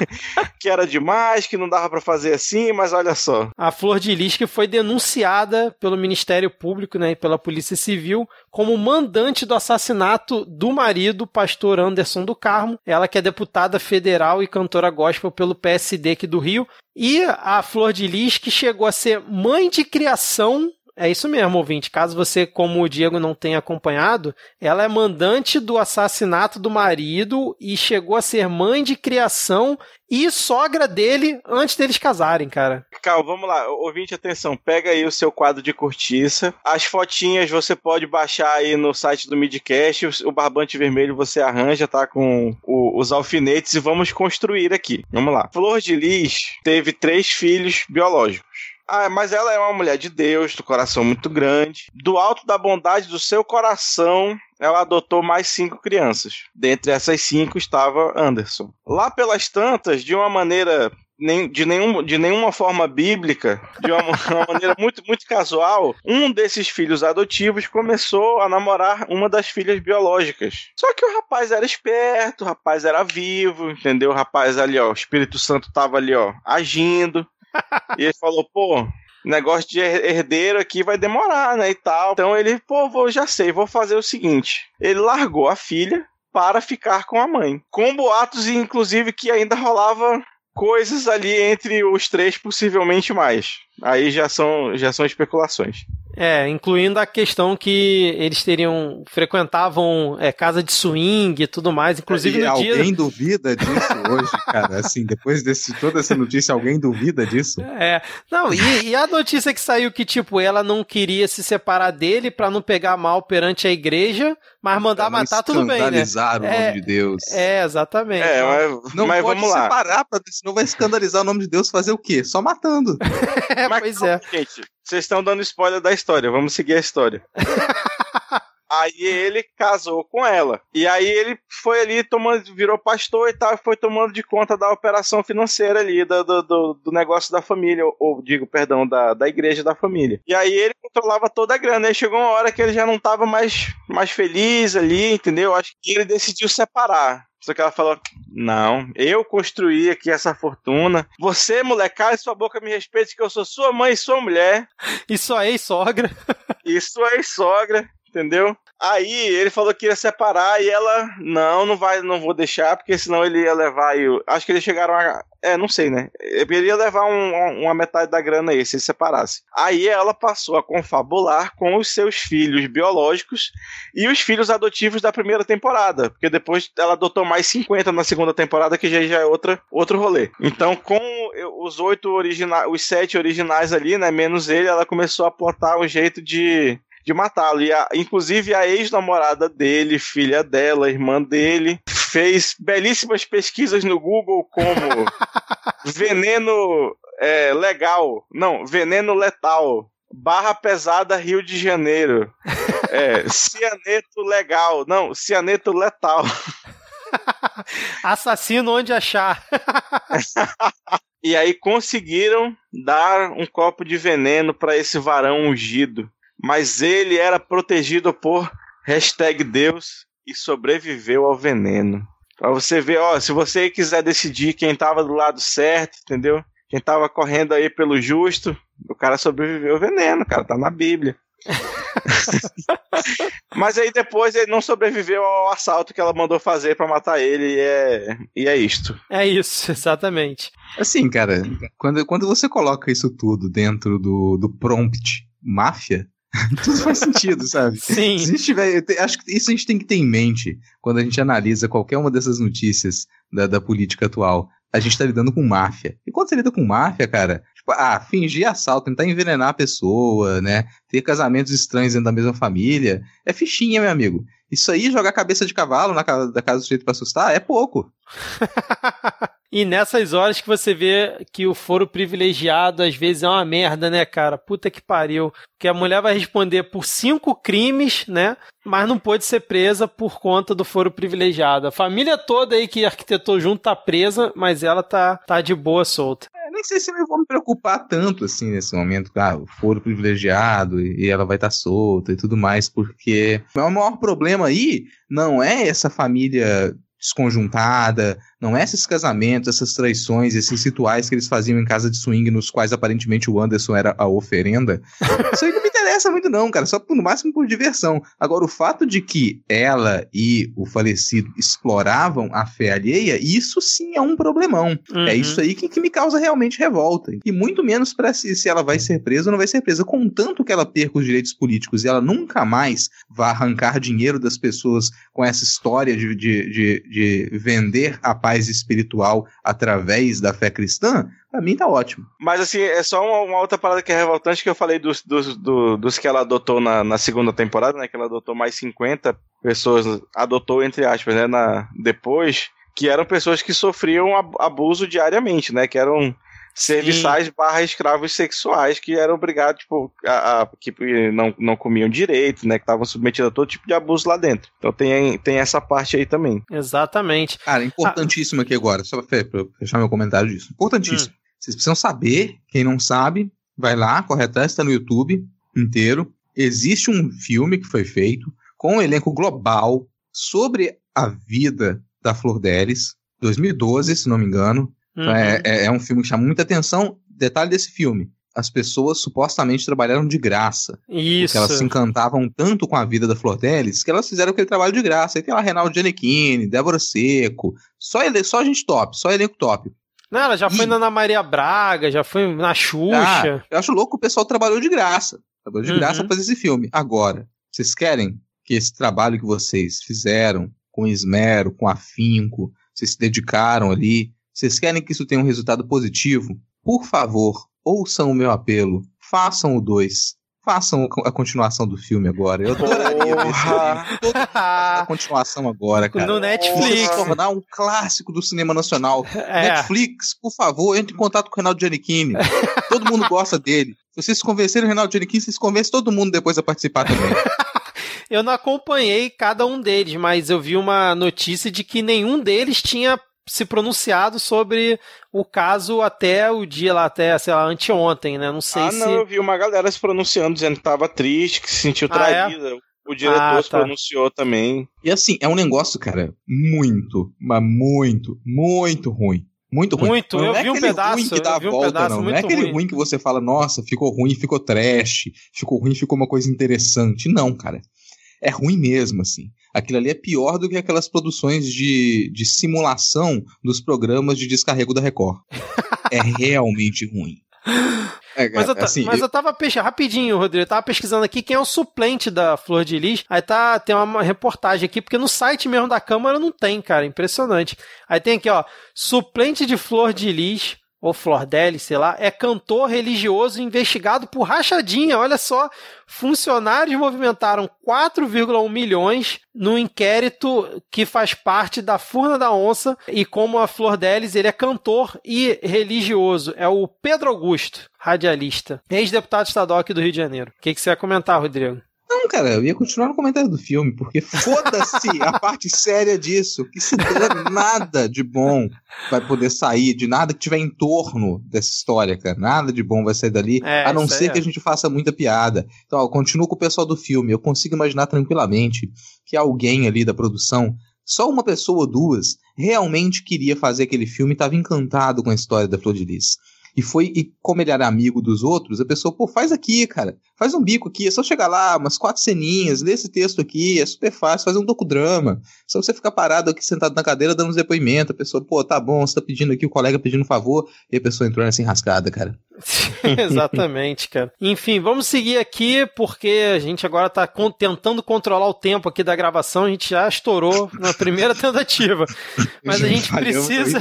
*laughs* que era demais, que não dava pra fazer assim, mas olha só. A Flor de Lis que foi denunciada pelo Ministério Público né, e pela Polícia Civil como mandante do assassinato do marido, pastor Anderson do Carmo. Ela que é deputada federal e cantora gospel pelo PSD aqui do Rio. E a Flor de Lis que chegou a ser mãe de criação é isso mesmo, ouvinte. Caso você, como o Diego, não tenha acompanhado, ela é mandante do assassinato do marido e chegou a ser mãe de criação e sogra dele antes deles casarem, cara. Calma, vamos lá. Ouvinte, atenção. Pega aí o seu quadro de cortiça. As fotinhas você pode baixar aí no site do Midcast. O- O barbante vermelho você arranja, tá? Com o- os alfinetes e vamos construir aqui. Vamos lá. Flor de Lis teve três filhos biológicos. Ah, mas ela é uma mulher de Deus, do coração muito grande. Do alto da bondade do seu coração, ela adotou mais cinco crianças. Dentre essas cinco estava Anderson. Lá pelas tantas, de uma maneira de, nenhum, de nenhuma forma bíblica, de uma, *laughs* uma maneira muito, muito casual, um desses filhos adotivos começou a namorar uma das filhas biológicas. Só que o rapaz era esperto, o rapaz era vivo, entendeu? O rapaz ali, ó, o Espírito Santo tava ali, ó, agindo. E ele falou, pô, negócio de her- herdeiro aqui vai demorar, né, e tal. Então ele, pô, vou, já sei, vou fazer o seguinte. Ele largou a filha para ficar com a mãe. Com boatos, inclusive, que ainda rolava coisas ali entre os três, possivelmente mais. Aí já são, já são especulações. É, incluindo a questão que eles teriam frequentavam é, casa de swing e tudo mais, inclusive E no dia alguém duvida disso hoje, cara? Assim, depois desse toda essa notícia, alguém duvida disso? É, não, e, e a notícia que saiu que, tipo, ela não queria se separar dele pra não pegar mal perante a igreja, mas mandar Pra não matar tudo bem, né? escandalizar o É, nome de Deus. É, exatamente. É, mas, Não mas pode vamos lá. separar, pra, senão vai escandalizar o nome de Deus fazer o quê? Só matando. É, *laughs* Mas pois calma, é. Gente, vocês estão dando spoiler da história, vamos seguir a história. *laughs* Aí ele casou com ela. E aí ele foi ali tomando, virou pastor e tal, e foi tomando de conta da operação financeira ali, do, do, do- negócio da família, ou, ou digo, perdão, da, da igreja da família. E aí ele controlava toda a grana. Aí chegou uma hora que ele já não tava mais, mais feliz ali, entendeu? Acho que ele decidiu separar. Só que ela falou: Não, eu construí aqui essa fortuna. Você, moleque, cala sua boca, me respeite, que eu sou sua mãe e sua mulher. E sua ex-sogra. E sua ex-sogra, entendeu? Aí ele falou que ia separar e ela, não, não vai, não vou deixar, porque senão ele ia levar. Eu, acho que eles chegaram a. É, não sei, né? Ele ia levar um- um- uma metade da grana aí, se ele separasse. Aí ela passou a confabular com os seus filhos biológicos e os filhos adotivos da primeira temporada. Porque depois ela adotou mais 50 na segunda temporada, que já, já é outra, outro rolê. Então, com os oito originais, os sete originais ali, né? Menos ele, ela começou a plotar um jeito de de matá-lo. E a- inclusive a ex-namorada dele, filha dela, irmã dele, fez belíssimas pesquisas no Google como *laughs* veneno é, legal, não, veneno letal, barra pesada Rio de Janeiro, *laughs* é, cianeto legal, não, cianeto letal. *laughs* Assassino onde achar. E aí conseguiram dar um copo de veneno para esse varão ungido. Mas ele era protegido por hashtag Deus e sobreviveu ao veneno. Pra você ver, ó, se você quiser decidir quem tava do lado certo, entendeu? Quem tava correndo aí pelo justo, o cara sobreviveu ao veneno, cara, tá na Bíblia. *laughs* Mas aí depois ele não sobreviveu ao assalto que ela mandou fazer pra matar ele e é, e é isto. É isso, *laughs* exatamente. Assim, cara, quando, quando você coloca isso tudo dentro do, do prompt máfia, *laughs* tudo faz sentido, sabe? Sim. Se tiver, acho que isso a gente tem que ter em mente quando a gente analisa qualquer uma dessas notícias da, da política atual. A gente tá lidando com máfia. E quando você lida com máfia, cara, tipo, ah, fingir assalto, tentar envenenar a pessoa, né? Ter casamentos estranhos dentro da mesma família. É fichinha, meu amigo. Isso aí, jogar cabeça de cavalo na casa da casa do sujeito pra assustar, é pouco. *laughs* E nessas horas que você vê que o foro privilegiado às vezes é uma merda, né, cara? Puta que pariu. Que a mulher vai responder por cinco crimes, né? Mas não pode ser presa por conta do foro privilegiado. A família toda aí que arquitetou junto tá presa, mas ela tá, tá de boa solta. É, nem sei se eu vou me preocupar tanto assim nesse momento, ah, o foro privilegiado e ela vai estar tá solta e tudo mais, porque o maior problema aí não é essa família desconjuntada, não é esses casamentos, essas traições, esses rituais que eles faziam em casa de swing, nos quais aparentemente o Anderson era a oferenda. *laughs* Isso aí não me interessa muito, não, cara, só no máximo por diversão. Agora, o fato de que ela e o falecido exploravam a fé alheia, isso sim é um problemão. Uhum. É isso aí que, que, me causa realmente revolta. E muito menos para se, se ela vai ser presa ou não vai ser presa. Contanto que ela perca os direitos políticos e ela nunca mais vá arrancar dinheiro das pessoas com essa história de, de, de, de vender a paz espiritual através da fé cristã, Pra mim tá ótimo. Mas assim, é só uma, uma, outra parada que é revoltante que eu falei dos, dos, dos, dos que ela adotou na, na, segunda temporada, né? Que ela adotou mais 50 pessoas, adotou entre aspas, né? Na, depois, que eram pessoas que sofriam abuso diariamente, né? Que eram serviçais Sim. barra escravos sexuais que eram obrigados, tipo, a, a, que não, não comiam direito, né? Que estavam submetidos a todo tipo de abuso lá dentro. Então tem, tem essa parte aí também. Exatamente. Cara, importantíssimo ah. aqui agora, só pra fechar meu comentário disso. Importantíssimo. Hum. Vocês precisam saber, quem não sabe, vai lá, corre atrás, está no YouTube inteiro. Existe um filme que foi feito com um elenco global sobre a vida da Flor Delis, 2012, se não me engano. Uhum. É, é, é, um filme que chama muita atenção. Detalhe desse filme: as pessoas supostamente trabalharam de graça. Isso. Porque elas se encantavam tanto com a vida da Flor Delis que elas fizeram aquele trabalho de graça. Aí tem lá Reinaldo Giannichini, Débora Seco, só, ele, só gente top, só elenco top. Não, ela já e... foi na Ana Maria Braga, já foi na Xuxa. Ah, eu acho louco que o pessoal trabalhou de graça. Trabalhou de uhum. graça pra fazer esse filme. Agora, vocês querem que esse trabalho que vocês fizeram com esmero, com afinco, vocês se dedicaram ali, vocês querem que isso tenha um resultado positivo? Por favor, ouçam o meu apelo. Façam o 2. Façam a continuação do filme agora. Eu adoraria ver a continuação agora, cara. No Netflix. tornar um clássico do cinema nacional. É. Netflix, por favor, entre em contato com o Reinaldo Giannichini. *laughs* todo mundo gosta dele. Se vocês se convencerem o Reinaldo Giannichini, vocês convencem todo mundo depois a participar também. *laughs* eu não acompanhei cada um deles, mas eu vi uma notícia de que nenhum deles tinha se pronunciado sobre o caso até o dia lá, até, sei lá, anteontem, né? Não sei ah, se. Ah, não, eu vi uma galera se pronunciando, dizendo que tava triste, que se sentiu traída. Ah, é? O diretor ah, se tá. pronunciou também. E assim, é um negócio, cara, muito, mas muito, muito ruim. Muito ruim. Muito, não eu é vi um pedaço. ruim que dá a volta, um pedaço, não. Não é aquele ruim. ruim que você fala, nossa, ficou ruim, ficou trash, ficou ruim, ficou uma coisa interessante. Não, cara. É ruim mesmo, assim. Aquilo ali é pior do que aquelas produções de, de simulação dos programas de descarrego da Record. *laughs* é realmente ruim. É, mas, eu, assim, mas eu... eu tava pesquisando, rapidinho, Rodrigo, eu tava pesquisando aqui quem é o suplente da Flor de Lis. Aí tá, tem uma reportagem aqui, porque no site mesmo da Câmara não tem, cara, impressionante. Aí tem aqui, ó, suplente de Flor de Lis, ou Flordelli, sei lá, é cantor religioso investigado por rachadinha. Olha só, funcionários movimentaram 4,1 milhões no inquérito que faz parte da Furna da Onça e como a Flordelis, ele é cantor e religioso. É o Pedro Augusto, radialista, ex-deputado estadual aqui do Rio de Janeiro. O que, que você ia comentar, Rodrigo? Não, cara, eu ia continuar no comentário do filme, porque foda-se *laughs* a parte séria disso, que se der nada de bom vai poder sair, de nada que tiver em torno dessa história, cara. Nada de bom vai sair dali, é, a não ser é. que a gente faça muita piada. Então, ó, eu continuo com o pessoal do filme, eu consigo imaginar tranquilamente que alguém ali da produção só uma pessoa ou duas realmente queria fazer aquele filme e estava encantado com a história da Flor de Lis. E foi, e como ele era amigo dos outros, a pessoa, pô, faz aqui, cara. Faz um bico aqui, é só chegar lá, umas quatro ceninhas, lê esse texto aqui, é super fácil, faz um docudrama. Só você ficar parado aqui sentado na cadeira dando uns depoimentos, a pessoa, pô, tá bom, você tá pedindo aqui, o colega pedindo um favor, e a pessoa entrou nessa enrascada, cara. *laughs* *laughs* Exatamente, cara. Enfim, vamos seguir aqui, porque a gente agora tá con tentando controlar o tempo aqui da gravação, a gente já estourou na primeira *laughs* tentativa. Mas a gente precisa.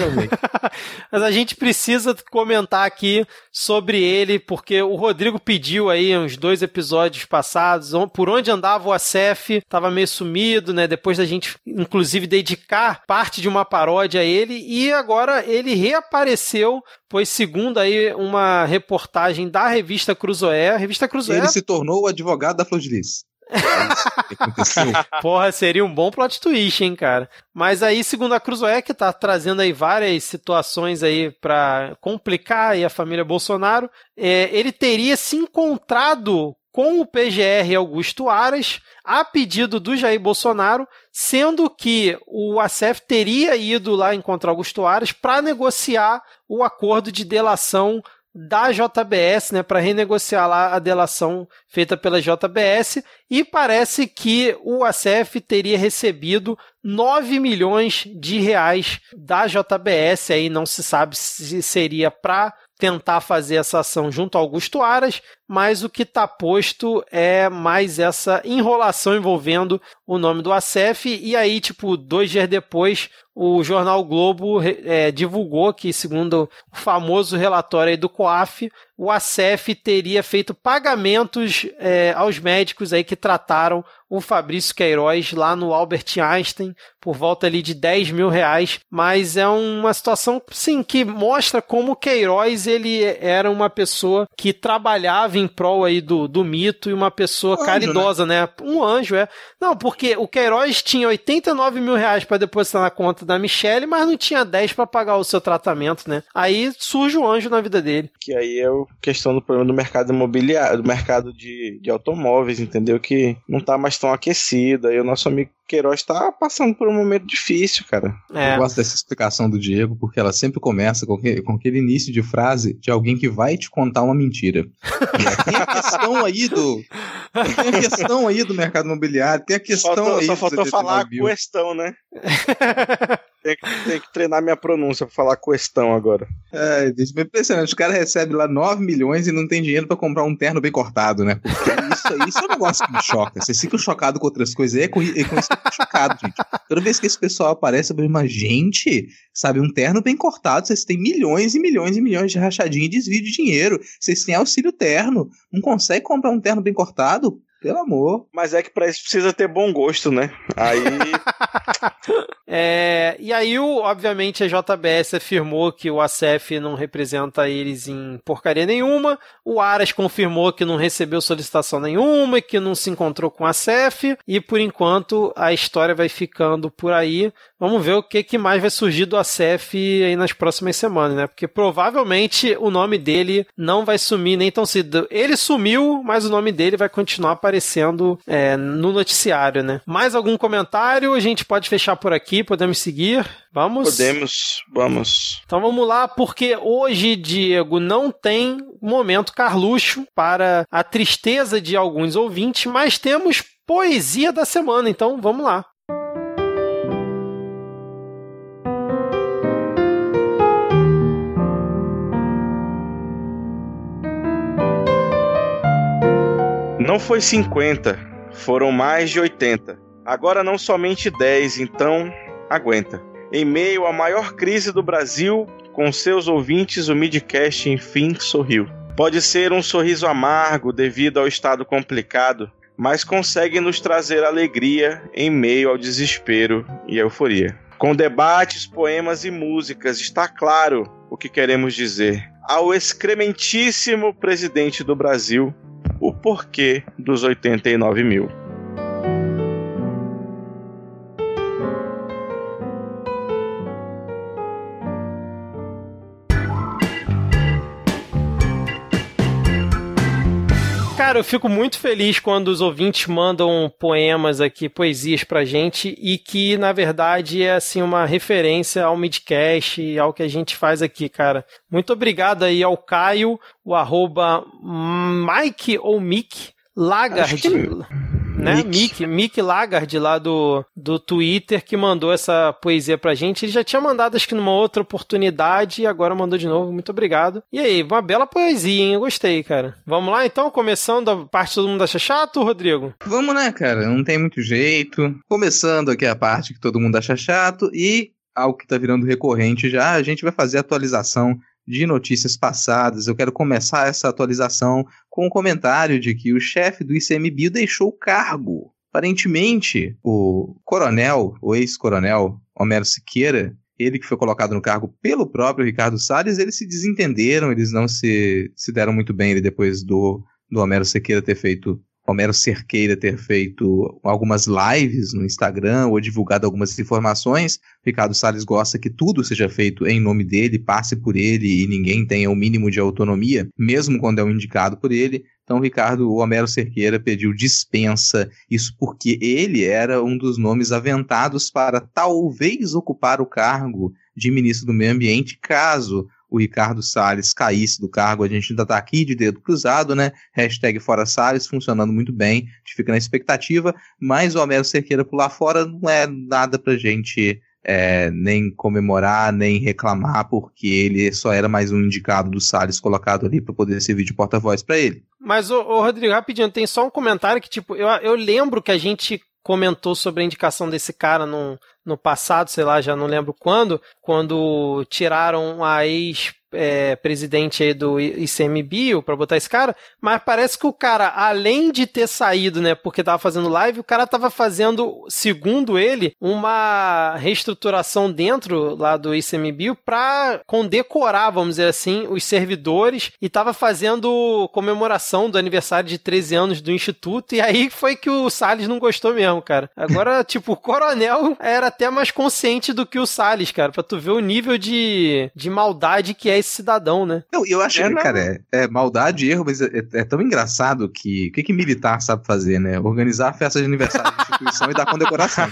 Mas a gente precisa comentar aqui sobre ele, porque o Rodrigo pediu aí uns dois episódios passados, por onde andava o ACF, tava meio sumido, né? Depois da gente, inclusive, dedicar parte de uma paródia a ele, e agora ele reapareceu pois segundo aí uma reportagem da revista Cruzoé, a revista Cruzoé... Ele se tornou o advogado da Flor de Lis. *laughs* Porra, seria um bom plot twist, hein, cara. Mas aí, segundo a Cruzoé, que tá trazendo aí várias situações aí para complicar aí a família Bolsonaro, é, ele teria se encontrado com o PGR Augusto Aras a pedido do Jair Bolsonaro, sendo que o ACF teria ido lá encontrar Augusto Aras para negociar o acordo de delação da JBS, né, para renegociar lá a delação feita pela JBS, e parece que o ACF teria recebido 9 milhões de reais da JBS, aí não se sabe se seria para tentar fazer essa ação junto ao Augusto Aras, mas o que está posto é mais essa enrolação envolvendo o nome do ACF, e aí, tipo, dois dias depois, o jornal Globo é, divulgou que, segundo o famoso relatório do COAF, o ACF teria feito pagamentos é, aos médicos aí que trataram o Fabrício Queiroz lá no Albert Einstein por volta ali de 10 mil reais, mas é uma situação, sim, que mostra como Queiroz ele era uma pessoa que trabalhava em prol aí do, do mito e uma pessoa um caridosa, né? né? Um anjo, é. Não, porque o Queiroz tinha 89 mil reais para depositar na conta da Michelle, mas não tinha 10 para pagar o seu tratamento, né? Aí surge o anjo na vida dele. Que aí é a questão do problema do mercado imobiliário, do mercado de, de automóveis, entendeu? Que não tá mais tão aquecido. Aí o nosso amigo Queiroz tá passando por um momento difícil, cara. É. Eu gosto dessa explicação do Diego, porque ela sempre começa com, que, com aquele início de frase de alguém que vai te contar uma mentira. tem a questão aí do. Tem a questão aí do mercado imobiliário, tem a questão faltou, aí. Só faltou falar a questão, né? *laughs* Tem que, tem que, treinar minha pronúncia pra falar questão agora. É, isso é impressionante. O cara recebe lá 9 milhões e não tem dinheiro para comprar um terno bem cortado, né? Porque isso, isso é um negócio que me choca. Você fica chocado com outras coisas. É com, é com isso eu fico chocado, gente. Toda vez que esse pessoal aparece, eu mas gente, sabe, um terno bem cortado, vocês têm milhões e milhões e milhões de rachadinha e desvio de dinheiro. Vocês têm auxílio terno. Não consegue comprar um terno bem cortado? Pelo amor. Mas é que pra isso precisa ter bom gosto, né? Aí. *laughs* é, e aí, o, obviamente, a JBS afirmou que o ACF não representa eles em porcaria nenhuma. O Aras confirmou que não recebeu solicitação nenhuma e que não se encontrou com a ACF. E por enquanto, a história vai ficando por aí. Vamos ver o que, que mais vai surgir do ACF aí nas próximas semanas, né? Porque provavelmente o nome dele não vai sumir nem tão cedo. Ele sumiu, mas o nome dele vai continuar aparecendo aparecendo é, no noticiário, né? Mais algum comentário? A gente pode fechar por aqui, podemos seguir. Vamos? Podemos, vamos. Então vamos lá, porque hoje, Diego, não tem momento Carluxo para a tristeza de alguns ouvintes, mas temos poesia da semana, então vamos lá. Não foi 50, foram mais de 80. Agora não somente 10, então aguenta. Em meio à maior crise do Brasil, com seus ouvintes, o Midcast enfim sorriu. Pode ser um sorriso amargo devido ao estado complicado, mas consegue nos trazer alegria em meio ao desespero e euforia. Com debates, poemas e músicas, está claro o que queremos dizer. Ao excrementíssimo presidente do Brasil, o porquê dos 89 mil. Cara, eu fico muito feliz quando os ouvintes mandam poemas aqui, poesias pra gente e que, na verdade, é assim uma referência ao Midcast e ao que a gente faz aqui, cara. Muito obrigado aí ao Caio, o arroba Mike ou Mick Lagard. Né? Mick. Mick, Lagard lá do, do Twitter que mandou essa poesia pra gente. Ele já tinha mandado acho que numa outra oportunidade e agora mandou de novo. Muito obrigado. E aí, uma bela poesia, hein? Eu gostei, cara. Vamos lá então, começando a parte todo mundo acha chato, Rodrigo? Vamos né, cara? Não tem muito jeito. Começando aqui a parte que todo mundo acha chato e algo que tá virando recorrente já, a gente vai fazer a atualização de notícias passadas. Eu quero começar essa atualização com o um comentário de que o chefe do ICMBio deixou o cargo. Aparentemente, o coronel, o ex-coronel Homero Siqueira, ele que foi colocado no cargo pelo próprio Ricardo Salles, eles se desentenderam, eles não se, se deram muito bem ele depois do, do Homero Siqueira ter feito Homero Cerqueira ter feito algumas lives no Instagram ou divulgado algumas informações. Ricardo Salles gosta que tudo seja feito em nome dele, passe por ele e ninguém tenha o mínimo de autonomia, mesmo quando é um indicado por ele. Então, Ricardo, o Homero Cerqueira pediu dispensa, isso porque ele era um dos nomes aventados para talvez ocupar o cargo de ministro do Meio Ambiente, caso o Ricardo Salles caísse do cargo, a gente ainda está aqui de dedo cruzado, né? Hashtag Fora Salles, funcionando muito bem, a gente fica na expectativa, mas o Homero Cerqueira lá fora não é nada pra gente é, nem comemorar, nem reclamar, porque ele só era mais um indicado do Salles colocado ali para poder servir de porta-voz para ele. Mas, ô, ô, Rodrigo, rapidinho, tem só um comentário que, tipo, eu, eu lembro que a gente comentou sobre a indicação desse cara no, no passado, sei lá, já não lembro quando, quando tiraram a ex é, presidente aí do ICMBio para botar esse cara, mas parece que o cara, além de ter saído, né, porque tava fazendo live, o cara tava fazendo, segundo ele, uma reestruturação dentro lá do ICMBio para condecorar, vamos dizer assim, os servidores e tava fazendo comemoração do aniversário de 13 anos do instituto e aí foi que o Salles não gostou mesmo, cara. Agora, *laughs* tipo, o coronel era até mais consciente do que o Salles, cara, para tu ver o nível de, de maldade que é esse cidadão, né? Eu, eu acho é, que, cara, é, é, maldade e erro, mas é, é, tão engraçado que o que, que militar sabe fazer, né? Organizar a festa de aniversário da instituição e dar condecoração.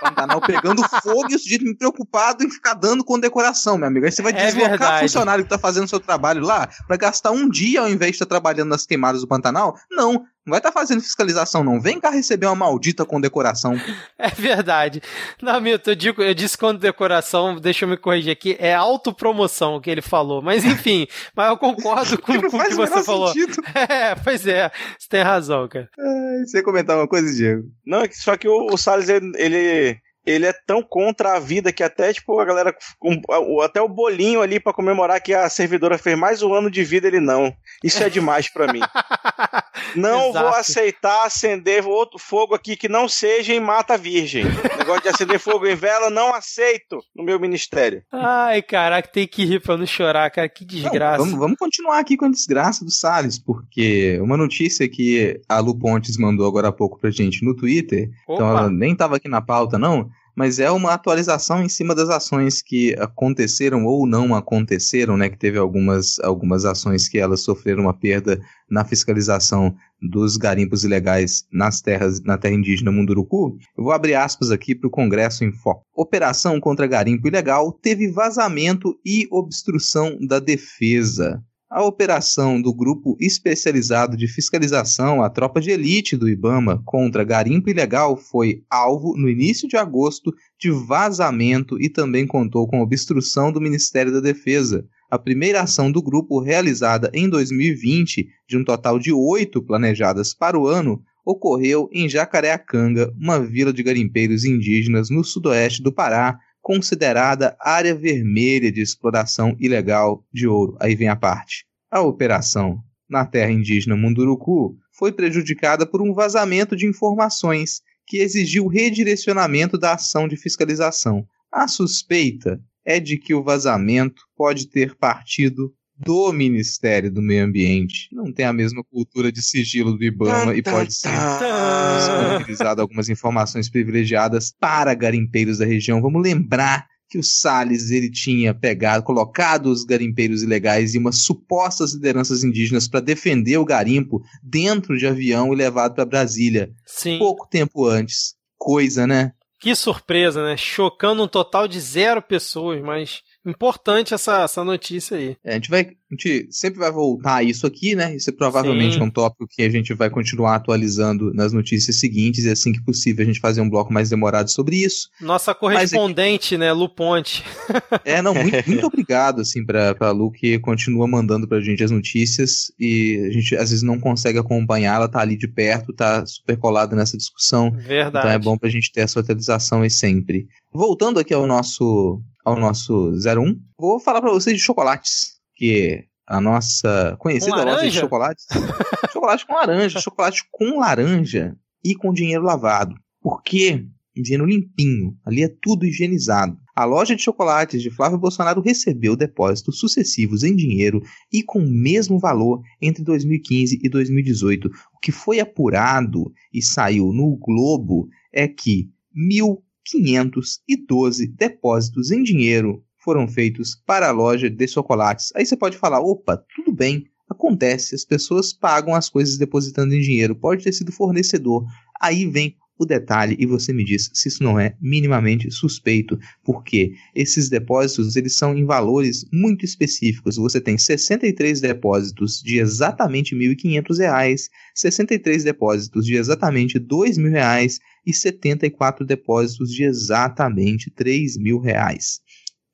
Pantanal *laughs* pegando fogo e o sujeito me preocupado em ficar dando condecoração, meu amigo. Aí você vai é deslocar verdade. funcionário que tá fazendo seu trabalho lá para gastar um dia ao invés de estar tá trabalhando nas queimadas do Pantanal? Não. Não vai estar tá fazendo fiscalização, não. Vem cá receber uma maldita condecoração. *laughs* É verdade. Não, Milton, eu, digo, eu disse condecoração, deixa eu me corrigir aqui, é autopromoção que ele falou. Mas enfim, *laughs* mas eu concordo com, com o que você falou. Sentido. *laughs* É, pois é, você tem razão, cara. É, você ia comentar uma coisa, Diego? Não, é só que o, o Salles, ele, ele ele é tão contra a vida que até, tipo, a galera. Um, até o bolinho ali para comemorar que a servidora fez mais um ano de vida, ele não. Isso é demais para mim. *laughs* Não Exato. vou aceitar acender outro fogo aqui que não seja em mata virgem. Negócio de acender fogo em vela, não aceito no meu ministério. Ai, caraca, tem que rir pra não chorar, cara. Que desgraça. Não, vamos, vamos, continuar aqui com a desgraça do Salles, porque uma notícia que a Lu Pontes mandou agora há pouco pra gente no Twitter, Opa. então ela nem tava aqui na pauta, não mas é uma atualização em cima das ações que aconteceram ou não aconteceram, né? Que teve algumas, algumas ações que elas sofreram uma perda na fiscalização dos garimpos ilegais nas terras, na terra indígena Munduruku. Eu vou abrir aspas aqui para o Congresso em Foco. Operação contra garimpo ilegal teve vazamento e obstrução da defesa. A operação do Grupo Especializado de Fiscalização, a Tropa de Elite do Ibama, contra garimpo ilegal foi alvo, no início de agosto, de vazamento e também contou com obstrução do Ministério da Defesa. A primeira ação do grupo, realizada em 2020, de um total de oito planejadas para o ano, ocorreu em Jacareacanga, uma vila de garimpeiros indígenas no sudoeste do Pará, considerada área vermelha de exploração ilegal de ouro. Aí vem a parte. A operação na terra indígena Munduruku foi prejudicada por um vazamento de informações que exigiu redirecionamento da ação de fiscalização. A suspeita é de que o vazamento pode ter partido do Ministério do Meio Ambiente. Não tem a mesma cultura de sigilo do IBAMA e pode ser disponibilizado algumas informações privilegiadas para garimpeiros da região. Vamos lembrar que o Salles ele tinha pegado, colocado os garimpeiros ilegais e umas supostas lideranças indígenas para defender o garimpo dentro de avião e levado para Brasília. Sim. Pouco tempo antes. Coisa, né? Que surpresa, né? Chocando um total de zero pessoas, mas importante essa, essa notícia aí. É, a gente vai. A gente sempre vai voltar a isso aqui, né? Isso é provavelmente Sim. um tópico que a gente vai continuar atualizando nas notícias seguintes, e assim que possível a gente fazer um bloco mais demorado sobre isso. Nossa correspondente, aqui... né, Lu Ponte. É, não, muito, *laughs* muito obrigado, assim, pra, pra Lu, que continua mandando pra gente as notícias, e a gente às vezes não consegue acompanhar, ela tá ali de perto, tá super colada nessa discussão. Verdade. Então é bom pra gente ter essa atualização aí sempre. Voltando aqui ao nosso ao nosso 01, vou falar para vocês de chocolates, que a nossa conhecida loja de chocolates. *laughs* chocolate com laranja, chocolate com laranja e com dinheiro lavado. Por quê? Dinheiro limpinho, ali é tudo higienizado. A loja de chocolates de Flávio Bolsonaro recebeu depósitos sucessivos em dinheiro e com o mesmo valor entre 2015 e 2018. O que foi apurado e saiu no Globo é que mil 512 depósitos em dinheiro foram feitos para a loja de chocolates. Aí você pode falar: opa, tudo bem, acontece, as pessoas pagam as coisas depositando em dinheiro, pode ter sido fornecedor. Aí vem o detalhe e você me diz se isso não é minimamente suspeito, porque esses depósitos eles são em valores muito específicos. Você tem 63 depósitos de exatamente R$ 1.500, 63 depósitos de exatamente R$ 2.000 e 74 depósitos de exatamente R$ 3.000.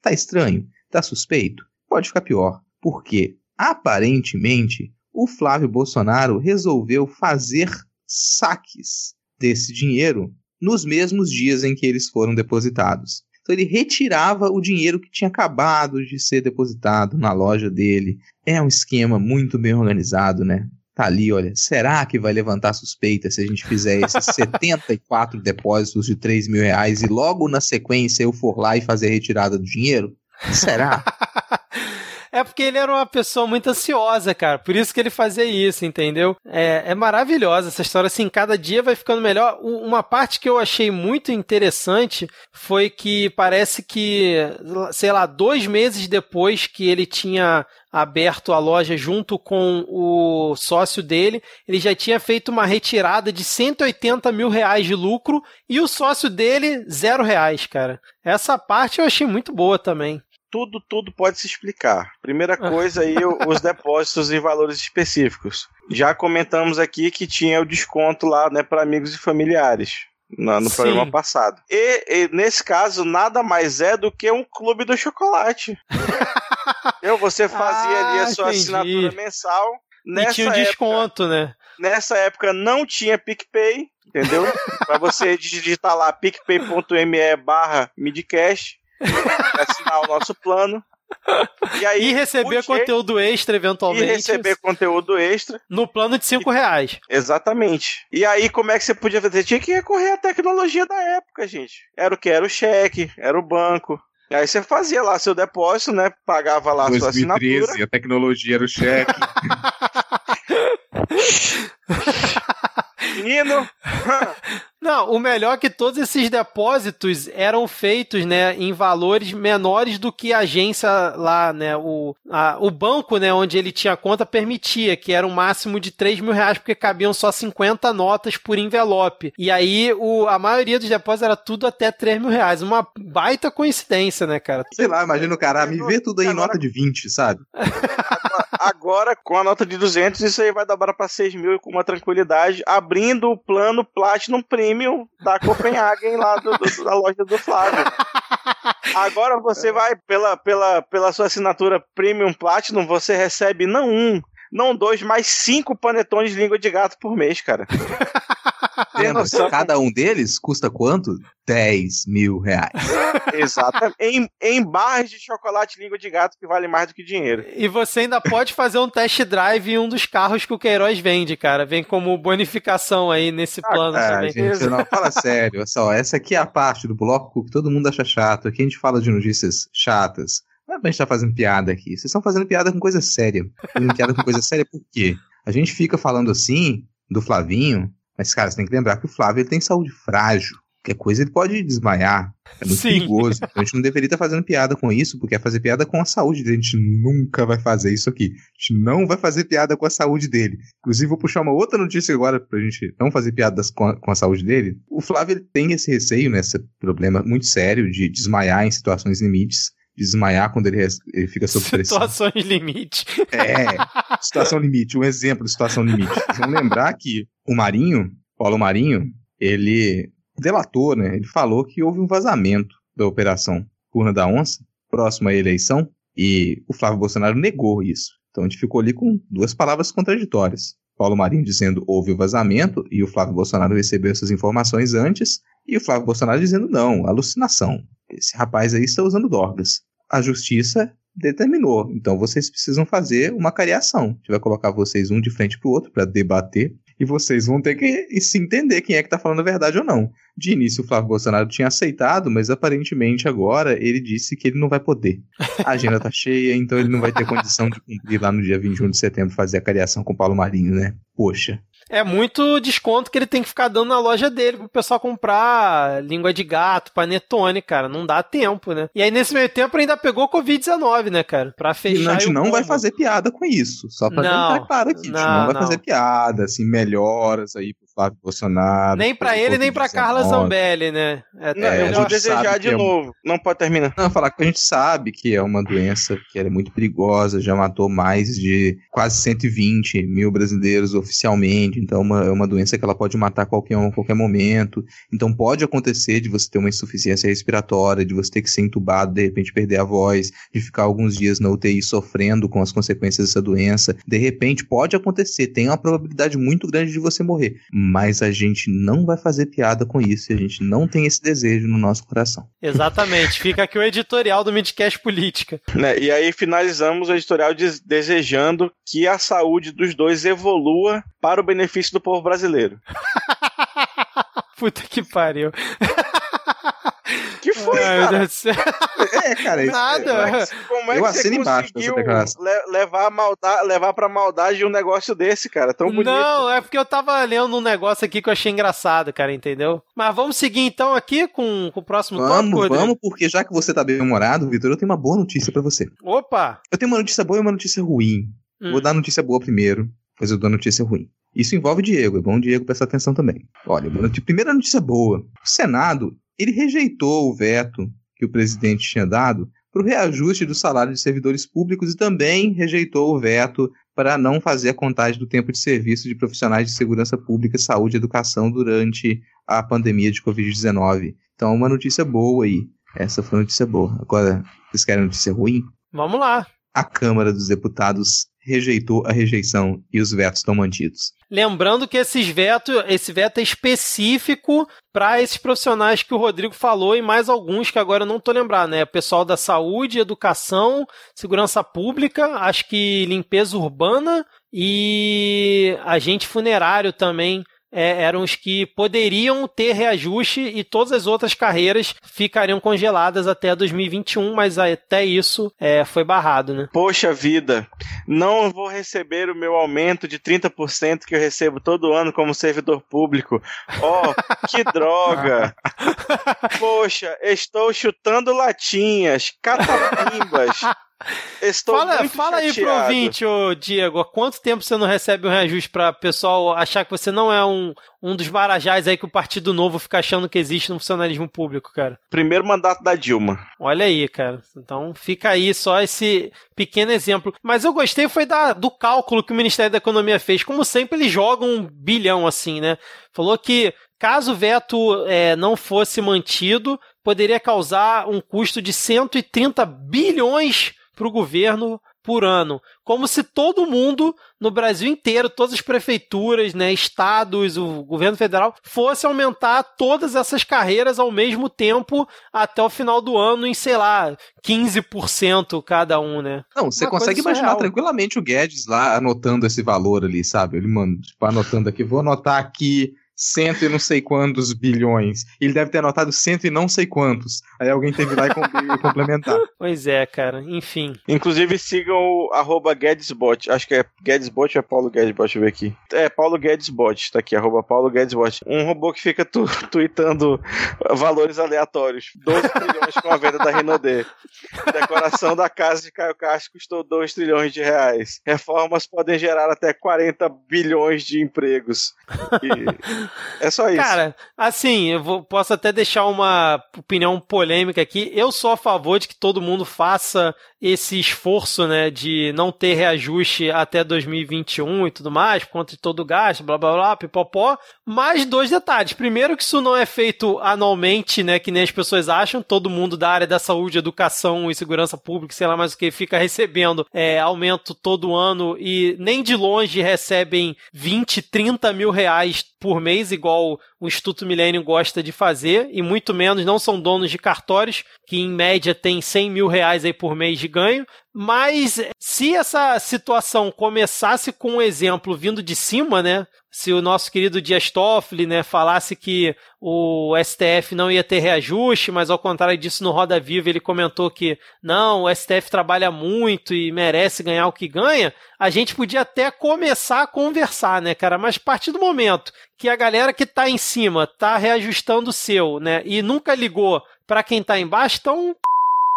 Tá estranho? Tá suspeito? Pode ficar pior, porque aparentemente o Flávio Bolsonaro resolveu fazer saques desse dinheiro nos mesmos dias em que eles foram depositados. Então ele retirava o dinheiro que tinha acabado de ser depositado na loja dele. É um esquema muito bem organizado, né? Tá ali, olha, será que vai levantar suspeita se a gente fizer esses *laughs* 74 depósitos de 3 mil reais e logo na sequência eu for lá e fazer a retirada do dinheiro? Será? *laughs* É porque ele era uma pessoa muito ansiosa, cara. Por isso que ele fazia isso, entendeu? É, é maravilhosa essa história. Assim, cada dia vai ficando melhor. Uma parte que eu achei muito interessante foi que parece que, sei lá, dois meses depois que ele tinha aberto a loja junto com o sócio dele, ele já tinha feito uma retirada de 180 mil reais de lucro e o sócio dele, zero reais, cara. Essa parte eu achei muito boa também tudo, tudo pode se explicar. Primeira coisa aí, os depósitos em valores específicos. Já comentamos aqui que tinha o desconto lá, né, para amigos e familiares. No, no programa passado. E, e, nesse caso, nada mais é do que um clube do chocolate. *laughs* Eu, você fazia ah, ali a sua entendi. assinatura mensal. Nessa e tinha um desconto, época, né? Nessa época não tinha PicPay, entendeu? *laughs* para você digitar lá picpay.me barra midcast assinar o nosso plano. E, aí, e receber puxei, conteúdo extra, eventualmente. E receber conteúdo extra. No plano de 5 reais. Exatamente. E aí, como é que você podia fazer? Tinha que recorrer à tecnologia da época, gente. Era o que? Era o cheque, era o banco. E aí você fazia lá seu depósito, né? Pagava lá 2013, sua assinatura. a tecnologia era o cheque. *laughs* Menino! Não, o melhor é que todos esses depósitos eram feitos, né, em valores menores do que a agência lá, né, o, a, o banco, né, onde ele tinha conta permitia, que era um máximo de 3 mil reais, porque cabiam só 50 notas por envelope. E aí, o, a maioria dos depósitos era tudo até 3 mil reais. Uma baita coincidência, né, cara? Sei lá, imagina o cara, me vê tudo aí em nota de 20, sabe? Agora, com a nota de 200, isso aí vai dobrar para 6 mil com uma tranquilidade, abrindo o plano Platinum Premium da *laughs* Copenhagen lá do, do, da loja do Flávio. Agora você vai pela, pela, pela sua assinatura Premium Platinum, você recebe não um, não dois, mas cinco panetones de língua de gato por mês, cara. *laughs* Lembra, cada um deles custa quanto? 10 mil reais. *laughs* Exatamente. Em, em barras de chocolate língua de gato que vale mais do que dinheiro. E você ainda pode fazer um test drive em um dos carros que o Queiroz vende, cara. Vem como bonificação aí nesse ah, plano ah, também. Gente, não, fala sério. *laughs* Só, essa aqui é a parte do bloco que todo mundo acha chato. Aqui a gente fala de notícias chatas. Não é pra gente estar tá fazendo piada aqui. Vocês estão fazendo piada com coisa séria. Fazendo piada com coisa séria por quê? A gente fica falando assim do Flavinho, mas, cara, você tem que lembrar que o Flávio ele tem saúde frágil. qualquer coisa ele pode desmaiar. É muito Sim. perigoso. Então a gente não deveria estar fazendo piada com isso, porque é fazer piada com a saúde dele. A gente nunca vai fazer isso aqui. A gente não vai fazer piada com a saúde dele. Inclusive, vou puxar uma outra notícia agora pra gente não fazer piadas com a, com a saúde dele. O Flávio ele tem esse receio, né, esse problema muito sério de desmaiar em situações limites desmaiar quando ele, ele fica sob pressão. Situações limite. É, situação limite, um exemplo de situação limite. *laughs* Vamos lembrar que o Marinho, Paulo Marinho, ele delatou, né? Ele falou que houve um vazamento da operação Urna da Onça, próximo à eleição, e o Flávio Bolsonaro negou isso. Então a gente ficou ali com duas palavras contraditórias. Paulo Marinho dizendo houve o vazamento e o Flávio Bolsonaro recebeu essas informações antes, e o Flávio Bolsonaro dizendo não, alucinação. Esse rapaz aí está usando drogas. A justiça determinou. Então vocês precisam fazer uma cariação. A gente vai colocar vocês um de frente para o outro para debater e vocês vão ter que se entender quem é que está falando a verdade ou não. De início, o Flávio Bolsonaro tinha aceitado, mas aparentemente agora ele disse que ele não vai poder. A agenda tá cheia, então ele não vai ter condição de cumprir lá no dia 21 de setembro fazer a cariação com o Paulo Marinho, né? Poxa. É muito desconto que ele tem que ficar dando na loja dele pro pessoal comprar língua de gato, panetone, cara. Não dá tempo, né? E aí, nesse meio tempo, ainda pegou Covid-19, né, cara? Pra fechar. a gente não vai fazer piada com isso. Só pra não, deixar claro aqui. Não, a gente não vai não. fazer piada, assim, melhoras aí Flávio Bolsonaro. Nem pra ele, nem pra Carla Zambelli, né? É, não, eu vou desejar de é novo. Não pode terminar. Não, falar que a gente sabe que é uma doença que é muito perigosa, já matou mais de quase 120 mil brasileiros oficialmente então é uma, é uma doença que ela pode matar qualquer um a qualquer momento. Então pode acontecer de você ter uma insuficiência respiratória, de você ter que ser entubado, de repente perder a voz, de ficar alguns dias na UTI sofrendo com as consequências dessa doença. De repente pode acontecer, tem uma probabilidade muito grande de você morrer. Mas a gente não vai fazer piada com isso e a gente não tem esse desejo no nosso coração. Exatamente. Fica aqui o editorial do Midcast Política. Né, e aí finalizamos o editorial de desejando que a saúde dos dois evolua para o benefício benefício do povo brasileiro. *laughs* Puta que pariu. Que foi, Ai, cara? É, cara. É, Nada. Como é que você conseguiu levar, a maldade, levar pra maldade um negócio desse, cara? Tão bonito. Não, é porque eu tava lendo um negócio aqui que eu achei engraçado, cara, entendeu? Mas vamos seguir então aqui com, com o próximo vamos, tópico. Vamos, porque já que você tá bem humorado, Vitor, eu tenho uma boa notícia para você. Opa! Eu tenho uma notícia boa e uma notícia ruim. Hum. Vou dar a notícia boa primeiro, depois eu dou a notícia ruim. Isso envolve o Diego, é bom o Diego prestar atenção também. Olha, primeira notícia boa. O Senado, ele rejeitou o veto que o presidente tinha dado para o reajuste do salário de servidores públicos e também rejeitou o veto para não fazer a contagem do tempo de serviço de profissionais de segurança pública, saúde e educação durante a pandemia de Covid-19. Então, uma notícia boa aí. Essa foi a notícia boa. Agora, vocês querem notícia ruim? Vamos lá. A Câmara dos Deputados rejeitou a rejeição e os vetos estão mantidos. Lembrando que esses veto, esse veto é específico para esses profissionais que o Rodrigo falou e mais alguns que agora eu não estou lembrando, né? Pessoal da saúde, educação, segurança pública, acho que limpeza urbana e agente funerário também é, eram os que poderiam ter reajuste e todas as outras carreiras ficariam congeladas até 2021, mas até isso é, foi barrado, né? Poxa vida, não vou receber o meu aumento de 30% que eu recebo todo ano como servidor público. Oh, *laughs* que droga! *laughs* Poxa, estou chutando latinhas, catapimbas. *laughs* Estou fala fala aí pro ouvinte, ô Diego, há quanto tempo você não recebe um reajuste para pessoal achar que você não é um, um dos marajás aí que o Partido Novo fica achando que existe no funcionalismo público, cara? Primeiro mandato da Dilma. Olha aí, cara. Então fica aí só esse pequeno exemplo. Mas eu gostei foi da, do cálculo que o Ministério da Economia fez. Como sempre, eles jogam um bilhão assim, né? Falou que caso o veto é, não fosse mantido, poderia causar um custo de 130 bilhões para o governo por ano, como se todo mundo no Brasil inteiro, todas as prefeituras, né, estados, o governo federal, fosse aumentar todas essas carreiras ao mesmo tempo até o final do ano em, sei lá, 15% cada um, né? Não, você Uma consegue imaginar surreal. tranquilamente o Guedes lá anotando esse valor ali, sabe? Ele, mano, tipo, anotando aqui, vou anotar aqui cento e não sei quantos bilhões. Ele deve ter anotado cento e não sei quantos. Aí alguém teve lá *laughs* e complementar. Pois é, cara. Enfim. Inclusive sigam o arroba GuedesBot. Acho que é GuedesBot ou é Paulo GuedesBot? Deixa eu ver aqui. É Paulo GuedesBot. Tá aqui, arroba Paulo GuedesBot. Um robô que fica tu *laughs* tweetando valores aleatórios. 12 trilhões com a venda da Renaudet. Decoração da casa de Caio Castro custou 2 trilhões de reais. Reformas podem gerar até 40 bilhões de empregos. E é só isso. Cara, assim, eu vou, posso até deixar uma opinião polêmica aqui. Eu sou a favor de que todo mundo faça esse esforço, né, de não ter reajuste até 2021 e tudo mais, por conta de todo o gasto, blá blá blá, pipopó. Mas dois detalhes. Primeiro, que isso não é feito anualmente, né, que nem as pessoas acham. Todo mundo da área da saúde, educação e segurança pública, sei lá mais o que, fica recebendo é, aumento todo ano e nem de longe recebem 20, 30 mil reais por mês, igual o Instituto Milênio gosta de fazer, e muito menos não são donos de cartórios, que em média tem 100 mil reais aí por mês de ganho. Mas se essa situação começasse com um exemplo vindo de cima, né? Se o nosso querido Dias Toffoli, né, falasse que o STF não ia ter reajuste, mas ao contrário disso no Roda Viva ele comentou que não, o STF trabalha muito e merece ganhar o que ganha, a gente podia até começar a conversar, né, cara? Mas a partir do momento que a galera que tá em cima tá reajustando o seu, né, e nunca ligou para quem tá embaixo, então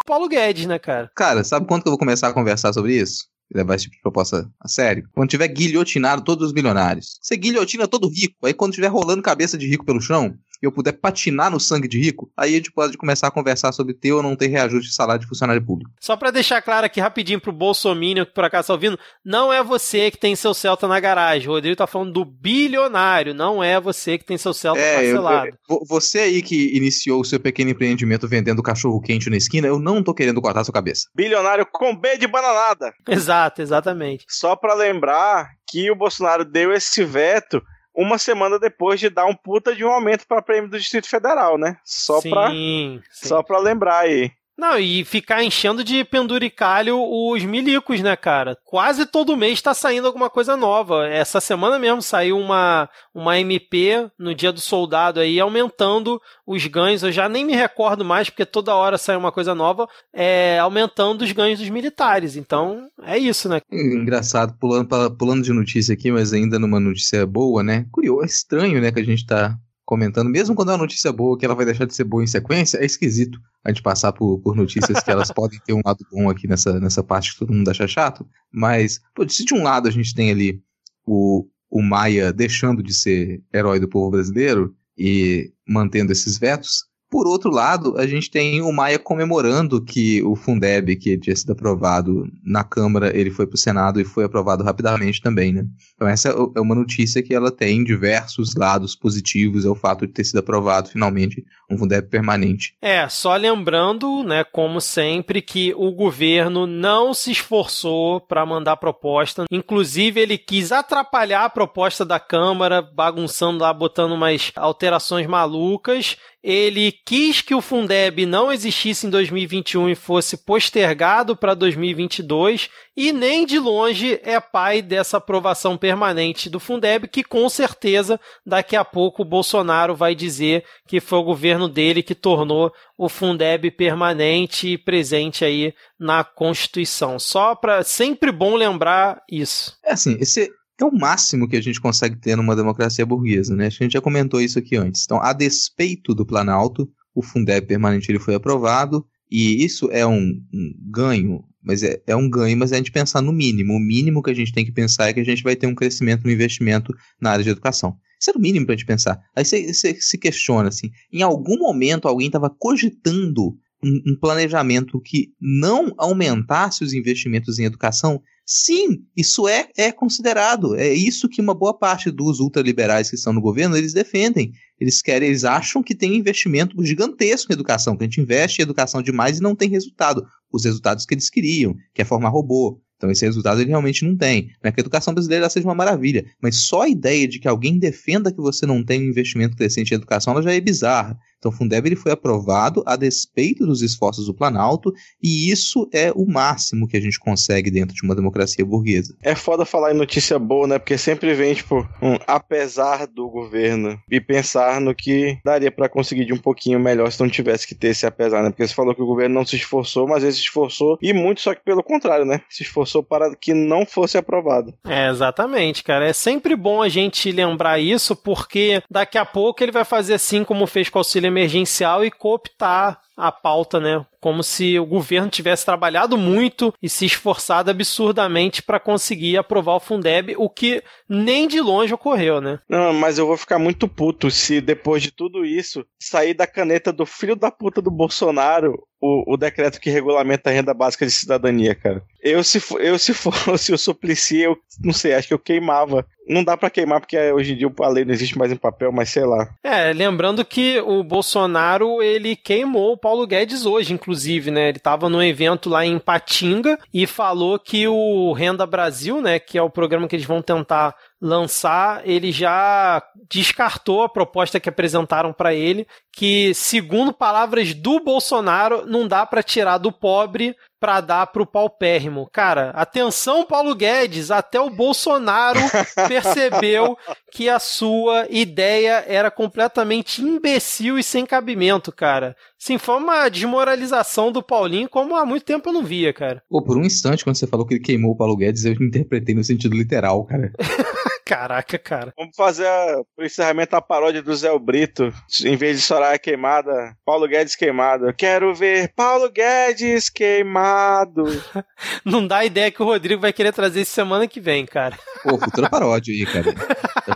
Paulo Guedes, né, cara? Cara, sabe quando que eu vou começar a conversar sobre isso? levar esse tipo de proposta a sério. Quando tiver guilhotinado todos os milionários. Você guilhotina todo rico. Aí quando tiver rolando cabeça de rico pelo chão, e eu puder patinar no sangue de rico, aí a gente pode começar a conversar sobre ter ou não ter reajuste de salário de funcionário público. Só para deixar claro aqui rapidinho pro Bolsonaro que por acaso tá ouvindo, não é você que tem seu Celta na garagem. O Rodrigo tá falando do bilionário, não é você que tem seu Celta é, parcelado. Eu, eu, você aí que iniciou o seu pequeno empreendimento vendendo cachorro quente na esquina, eu não tô querendo cortar sua cabeça. Bilionário com B de bananada. *laughs* Exato, exatamente. Só para lembrar que o Bolsonaro deu esse veto uma semana depois de dar um puta de um aumento para prêmio do Distrito Federal, né? Só sim, pra, sim. só pra lembrar aí. Não, e ficar enchendo de penduricalho os milicos, né, cara? Quase todo mês tá saindo alguma coisa nova. Essa semana mesmo saiu uma, uma MP no Dia do Soldado aí, aumentando os ganhos. Eu já nem me recordo mais, porque toda hora sai uma coisa nova, é, aumentando os ganhos dos militares. Então, é isso, né? Engraçado, pulando, pulando de notícia aqui, mas ainda numa notícia boa, né? Curioso, é estranho, né, que a gente tá comentando, mesmo quando é uma notícia boa, que ela vai deixar de ser boa em sequência, é esquisito a gente passar por, por notícias que elas *laughs* podem ter um lado bom aqui nessa, nessa parte que todo mundo acha chato. Mas, pô, se de um lado a gente tem ali o, o Maia deixando de ser herói do povo brasileiro e mantendo esses vetos, por outro lado, a gente tem o Maia comemorando que o Fundeb, que tinha sido aprovado na Câmara, ele foi para o Senado e foi aprovado rapidamente também, né? Então essa é uma notícia que ela tem diversos lados positivos, é o fato de ter sido aprovado finalmente um Fundeb permanente. É, só lembrando, né, como sempre, que o governo não se esforçou para mandar proposta, inclusive ele quis atrapalhar a proposta da Câmara, bagunçando lá, botando umas alterações malucas, ele quis que o Fundeb não existisse em 2021 e fosse postergado para 2022 e nem de longe é pai dessa aprovação permanente do Fundeb, que com certeza daqui a pouco o Bolsonaro vai dizer que foi o governo dele que tornou o Fundeb permanente e presente aí na Constituição. Só para sempre bom lembrar isso. É assim, esse é o máximo que a gente consegue ter numa democracia burguesa, né? A gente já comentou isso aqui antes. Então, a despeito do Planalto, o Fundeb permanente foi aprovado e isso é um, um ganho, mas é, é, um ganho, mas é a gente pensar no mínimo. O mínimo que a gente tem que pensar é que a gente vai ter um crescimento no investimento na área de educação. Isso era o mínimo para a gente pensar. Aí você, você se questiona assim: em algum momento alguém estava cogitando um, um planejamento que não aumentasse os investimentos em educação? Sim, isso é, é considerado. É isso que uma boa parte dos ultraliberais que estão no governo eles defendem. Eles querem, eles acham que tem investimento gigantesco em educação, que a gente investe em educação demais e não tem resultado. Os resultados que eles queriam, que é formar robô. Então esse resultado ele realmente não tem. Não é que a educação brasileira seja uma maravilha, mas só a ideia de que alguém defenda que você não tem um investimento crescente em educação, ela já é bizarra. Então o Fundeb ele foi aprovado a despeito dos esforços do Planalto e isso é o máximo que a gente consegue dentro de uma democracia burguesa. É foda falar em notícia boa, né? Porque sempre vem, tipo, um apesar do governo e pensar no que daria para conseguir de um pouquinho melhor se não tivesse que ter esse apesar, né? Porque você falou que o governo não se esforçou, mas ele se esforçou e muito, só que pelo contrário, né? Se esforçou para que não fosse aprovado. É, exatamente, cara. É sempre bom a gente lembrar isso, porque daqui a pouco ele vai fazer assim como fez com o auxílio emergencial e cooptar a pauta, né? Como se o governo tivesse trabalhado muito e se esforçado absurdamente para conseguir aprovar o Fundeb, o que nem de longe ocorreu, né? Não, mas eu vou ficar muito puto se depois de tudo isso sair da caneta do filho da puta do Bolsonaro o, o decreto que regulamenta a renda básica de cidadania, cara. Eu, se, eu, se fosse o Suplicy, eu não sei, acho que eu queimava. Não dá para queimar porque hoje em dia a lei não existe mais em papel, mas sei lá. É, lembrando que o Bolsonaro, ele queimou o Paulo Guedes hoje, inclusive, né? Ele tava num evento lá em Patinga e falou que o Renda Brasil, né, que é o programa que eles vão tentar lançar, ele já descartou a proposta que apresentaram para ele, que segundo palavras do Bolsonaro, não dá para tirar do pobre para dar pro paupérrimo. Cara, atenção Paulo Guedes, até o Bolsonaro *laughs* percebeu que a sua ideia era completamente imbecil e sem cabimento, cara. Sim, foi uma desmoralização do Paulinho como há muito tempo eu não via, cara. Pô, por um instante, quando você falou que ele queimou o Paulo Guedes, eu interpretei no sentido literal, cara. *laughs* Caraca, cara. Vamos fazer a, pro encerramento a paródia do Zé Brito. Em vez de Soraya queimada, Paulo Guedes queimado. Eu quero ver Paulo Guedes queimado. *laughs* Não dá ideia que o Rodrigo vai querer trazer isso semana que vem, cara. Pô, futura paródia aí, cara.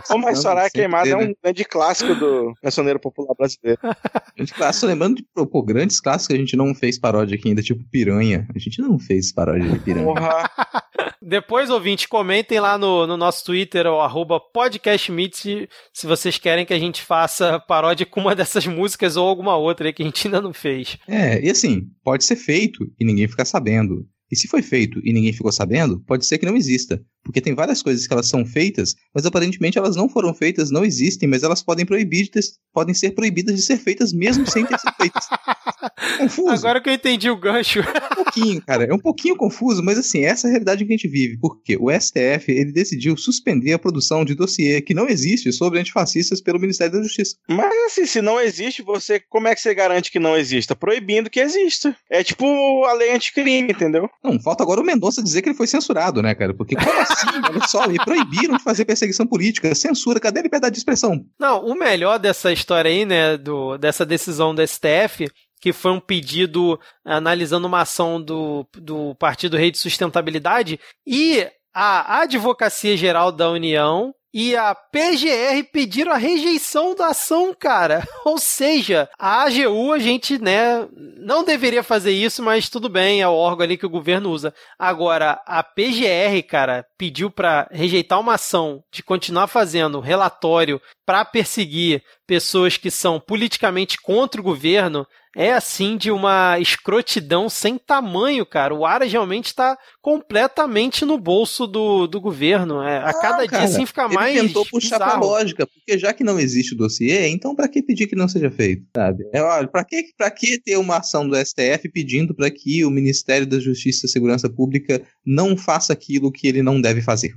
Tá mas Soraya queimada é um grande clássico do cancioneiro popular brasileiro. *laughs* Grande clássico, lembrando de pô, grandes clássicos que a gente não fez paródia aqui ainda, tipo Piranha. A gente não fez paródia de Piranha. Porra. *laughs* Depois, ouvinte, comentem lá no, no nosso Twitter, o arroba podcastmeet, se, vocês querem que a gente faça paródia com uma dessas músicas ou alguma outra aí que a gente ainda não fez. É, e assim, pode ser feito e ninguém ficar sabendo. E se foi feito e ninguém ficou sabendo, pode ser que não exista. Porque tem várias coisas que elas são feitas, mas aparentemente elas não foram feitas, não existem, mas elas podem proibir de podem ser proibidas de ser feitas mesmo sem ter sido feitas. *laughs* Confuso. Agora que eu entendi o gancho. É um pouquinho, cara. É um pouquinho confuso, mas assim, essa é a realidade que a gente vive. Porque o STF, ele decidiu suspender a produção de dossiê que não existe sobre antifascistas pelo Ministério da Justiça. Mas assim, se não existe, você como é que você garante que não exista? Proibindo que exista. É tipo a lei anticrime, entendeu? Não, falta agora o Mendonça dizer que ele foi censurado, né, cara? Porque como assim? Olha só, proibiram de fazer perseguição política, censura, cadê a liberdade de expressão? Não, o melhor dessa história aí, né, do, dessa decisão do STF que foi um pedido analisando uma ação do, do Partido Rei de Sustentabilidade, e a Advocacia Geral da União e a PGR pediram a rejeição da ação, cara. *laughs* Ou seja, a AGU a gente, né, não deveria fazer isso, mas tudo bem, é o órgão ali que o governo usa. Agora, a PGR, cara, pediu para rejeitar uma ação de continuar fazendo relatório para perseguir pessoas que são politicamente contra o governo é assim de uma escrotidão sem tamanho, cara. O Aras realmente está completamente no bolso do, do governo. É, a ah, cada cara, dia assim fica ele mais. Ele tentou puxar bizarro. pra lógica, porque já que não existe o dossiê, então para que pedir que não seja feito? Sabe? É, olha, pra que, pra que ter uma ação do STF pedindo para que o Ministério da Justiça e Segurança Pública não faça aquilo que ele não deve fazer?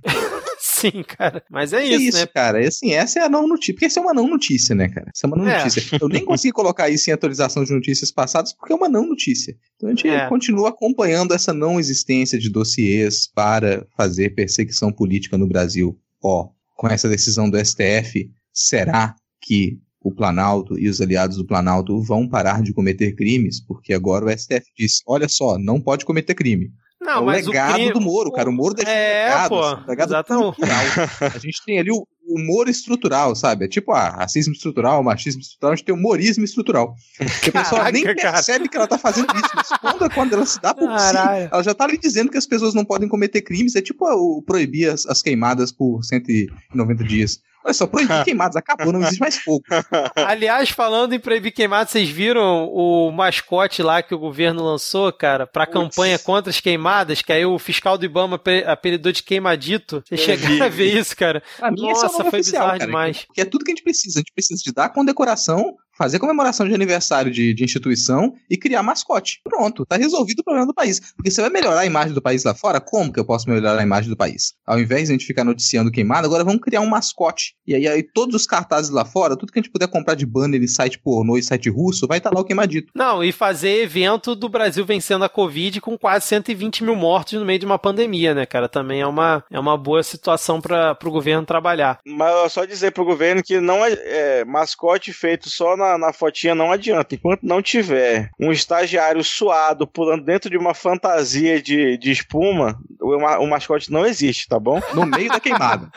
Sim, cara. Mas é isso, é isso né? cara. E assim, essa é a não notícia. Porque essa é uma não notícia, né, cara? Essa é uma não é. notícia. Eu nem consegui colocar isso em atualização de notícias passadas porque é uma não notícia. Então a gente é. continua acompanhando essa não existência de dossiês para fazer perseguição política no Brasil. Ó, com essa decisão do STF, será que o Planalto e os aliados do Planalto vão parar de cometer crimes? Porque agora o STF diz: olha só, não pode cometer crime. Não, é o legado o crime... do Moro, cara. O Moro deixou é, legado, pô, assim, legado exatamente. A gente tem ali o humor estrutural, sabe? É tipo, ah, racismo estrutural, machismo estrutural, a gente tem humorismo estrutural. Que a pessoa nem percebe cara. que ela tá fazendo isso, mas quando, quando ela se dá por Caralho. si, ela já tá ali dizendo que as pessoas não podem cometer crimes. É tipo o proibir as, as queimadas por 190 dias. Olha só, proibir queimadas acabou, não existe mais fogo. *laughs* Aliás, falando em proibir queimadas, vocês viram o mascote lá que o governo lançou, cara, pra Uts. campanha contra as queimadas, que aí o fiscal do Ibama apelidou de queimadito. Vocês chegaram a ver isso, cara? Pra mim, Nossa, é foi oficial, bizarro cara, demais. Porque é tudo que a gente precisa. A gente precisa de dar condecoração, fazer comemoração de aniversário de, de, instituição e criar mascote. Pronto, tá resolvido o problema do país. Porque você vai melhorar a imagem do país lá fora? Como que eu posso melhorar a imagem do país? Ao invés de a gente ficar noticiando queimado, agora vamos criar um mascote. E aí, aí todos os cartazes lá fora, tudo que a gente puder comprar de banner em site pornô e site russo, vai estar tá lá o queimadito. Não, e fazer evento do Brasil vencendo a Covid com quase 120 mil mortos no meio de uma pandemia, né, cara? Também é uma, é uma boa situação para o governo trabalhar. Mas só dizer pro governo que não é, é mascote feito só na, na fotinha não adianta. Enquanto não tiver um estagiário suado pulando dentro de uma fantasia de, de espuma, o, o mascote não existe, tá bom? No meio da queimada.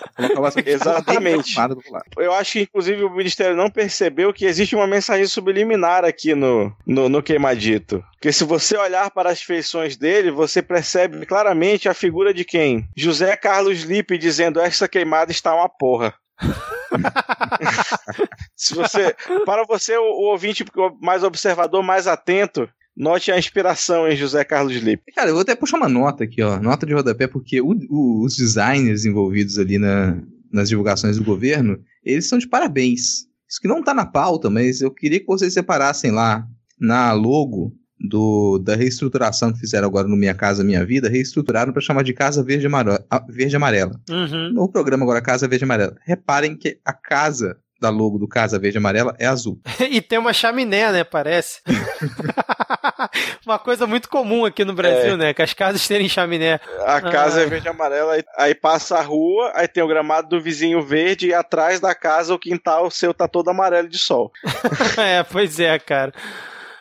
Exatamente. Eu acho que, inclusive, o Ministério não percebeu que existe uma mensagem subliminar aqui no, no, no queimadito. Porque se você olhar para as feições dele, você percebe claramente a figura de quem? José Carlos Lippe dizendo: Esta queimada está uma porra. *laughs* Se você, para você, o, o ouvinte mais observador, mais atento, Note a inspiração em José Carlos Lippe. Cara, eu vou até puxar uma nota aqui, ó. Nota de rodapé, porque o, o, os designers envolvidos ali na, nas divulgações do governo, eles são de parabéns. Isso que não tá na pauta, mas eu queria que vocês separassem lá na logo do, da reestruturação que fizeram agora no Minha Casa Minha Vida, reestruturaram para chamar de Casa Verde, Amaro, Verde Amarela. Uhum. No programa agora Casa Verde Amarela. Reparem que a casa da logo do Casa Verde Amarela é azul. *laughs* e tem uma chaminé, né? Parece. *laughs* uma coisa muito comum aqui no Brasil, é. né? Que as casas terem chaminé. A casa ah. é verde e amarela, aí passa a rua, aí tem o gramado do vizinho verde e atrás da casa o quintal seu tá todo amarelo de sol. *laughs* é, pois é, cara.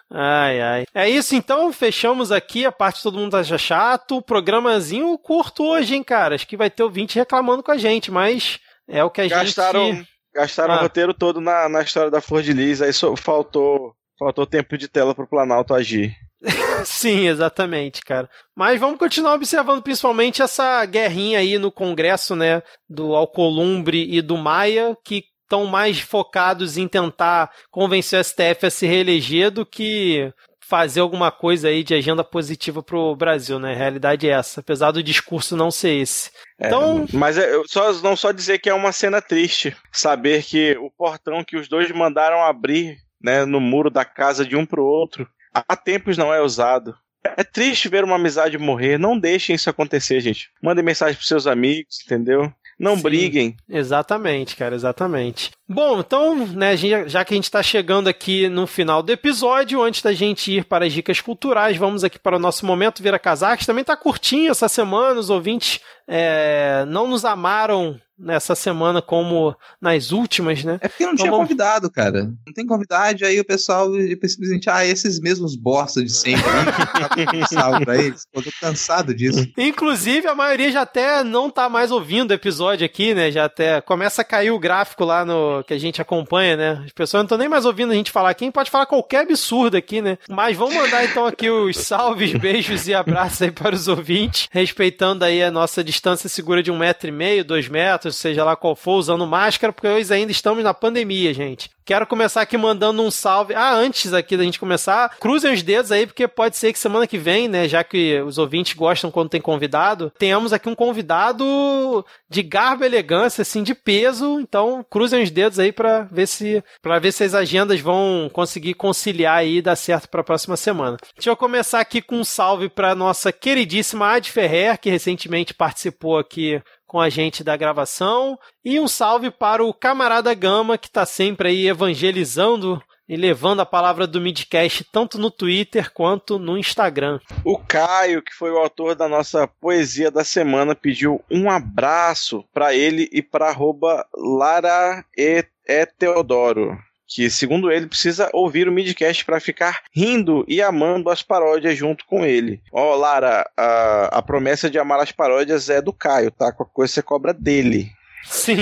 Ai, ai. É isso então, fechamos aqui a parte todo mundo acha chato. Programazinho curto hoje, hein, cara? Acho que vai ter ouvinte reclamando com a gente, mas é o que a gastaram, gente. Gastaram ah. o roteiro todo na, na história da Flor de Lis, aí só faltou, faltou tempo de tela pro Planalto agir. *laughs* Sim, exatamente, cara. Mas vamos continuar observando principalmente essa guerrinha aí no Congresso, né, do Alcolumbre e do Maia, que estão mais focados em tentar convencer o STF a se reeleger do que fazer alguma coisa aí de agenda positiva para o Brasil, né? A realidade é essa, apesar do discurso não ser esse. É, então, mas é, eu só não só dizer que é uma cena triste saber que o portão que os dois mandaram abrir, né, no muro da casa de um pro outro, há tempos não é usado. É triste ver uma amizade morrer. Não deixem isso acontecer, gente. Mandem mensagem pros seus amigos, entendeu? Não Sim, briguem. Exatamente, cara, exatamente. Bom, então, né, já que a gente está chegando aqui no final do episódio, antes da gente ir para as dicas culturais, vamos aqui para o nosso momento Vira Casaques. Também está curtinho essa semana, os ouvintes é, não nos amaram nessa semana como nas últimas, né? É porque não então, tinha vamos... convidado, cara. Não tem convidado, aí o pessoal simplesmente, ah, esses mesmos bosta de sempre *laughs* aí, salve pra eles. Eu tô cansado disso. Inclusive, a maioria já até não tá mais ouvindo o episódio aqui, né? Já até começa a cair o gráfico lá no que a gente acompanha, né? As pessoas não estão nem mais ouvindo a gente falar. Quem pode falar qualquer absurdo aqui, né? Mas vamos mandar então aqui os salves, *laughs* beijos e abraços aí para os ouvintes, respeitando aí a nossa distância segura de um metro e meio, dois metros seja lá qual for, usando máscara, porque hoje ainda estamos na pandemia, gente. Quero começar aqui mandando um salve. Ah, antes aqui da gente começar, cruzem os dedos aí, porque pode ser que semana que vem, né, já que os ouvintes gostam quando tem convidado, tenhamos aqui um convidado de garbo e elegância, assim, de peso. Então, cruzem os dedos aí para ver se para ver se as agendas vão conseguir conciliar e dar certo para a próxima semana. Deixa eu começar aqui com um salve para nossa queridíssima Ad Ferrer, que recentemente participou aqui com a gente da gravação. E um salve para o camarada Gama, que está sempre aí evangelizando e levando a palavra do Midcast tanto no Twitter quanto no Instagram. O Caio, que foi o autor da nossa poesia da semana, pediu um abraço para ele e para Lara e, e Teodoro que, segundo ele, precisa ouvir o midcast para ficar rindo e amando as paródias junto com ele. Ó, oh, Lara, a, a promessa de amar as paródias é do Caio, tá? Qualquer coisa você cobra dele. Sim.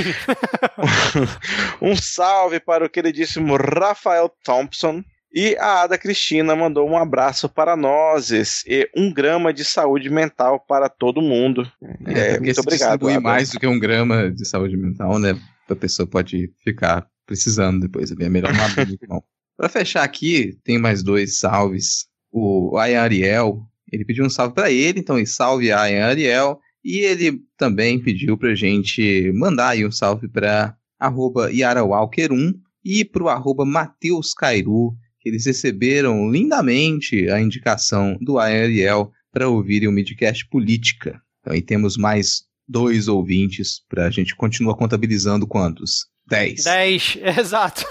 *laughs* um salve para o queridíssimo Rafael Thompson. E a Ada Cristina mandou um abraço para nós e um grama de saúde mental para todo mundo. É, é muito obrigado. Ada. mais do que um grama de saúde mental, né? A pessoa pode ficar precisando depois. É melhor abrir *laughs* não. Pra fechar aqui, tem mais dois salves. O Ayan Ariel, ele pediu um salve para ele, então salve Ayan Ariel. E ele também pediu pra gente mandar aí um salve pra arroba 1 e pro arroba Mateus Cairu, que eles receberam lindamente a indicação do Ariel para ouvirem o Midcast Política. Então aí temos mais dois ouvintes para a gente continuar contabilizando quantos? 10. 10, *laughs* exato.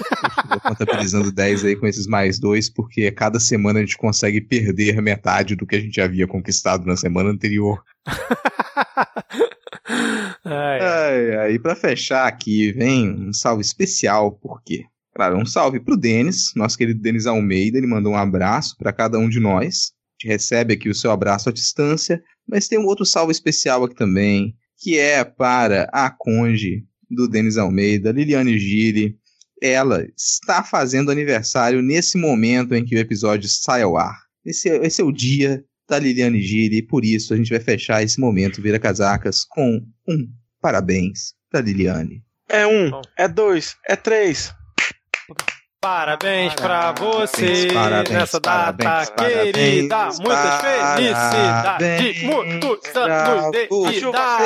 Contabilizando 10 aí com esses mais dois, porque cada semana a gente consegue perder metade do que a gente havia conquistado na semana anterior. *laughs* E para fechar aqui, vem um salve especial, por quê? Claro, um salve pro Denis, nosso querido Denis Almeida, ele mandou um abraço para cada um de nós. A gente recebe aqui o seu abraço à distância, mas tem um outro salve especial aqui também, que é para a Conde do Denis Almeida, Liliane Giri. Ela está fazendo aniversário nesse momento em que o episódio sai ao ar. Esse, é, esse é o dia da Liliane Giri, e por isso a gente vai fechar esse momento Vira Casacas com um parabéns para Liliane. É um, é dois, é três. Parabéns pra você parabéns, nessa parabéns, data parabéns, querida. Muitas felicidades, muitos anos de idade.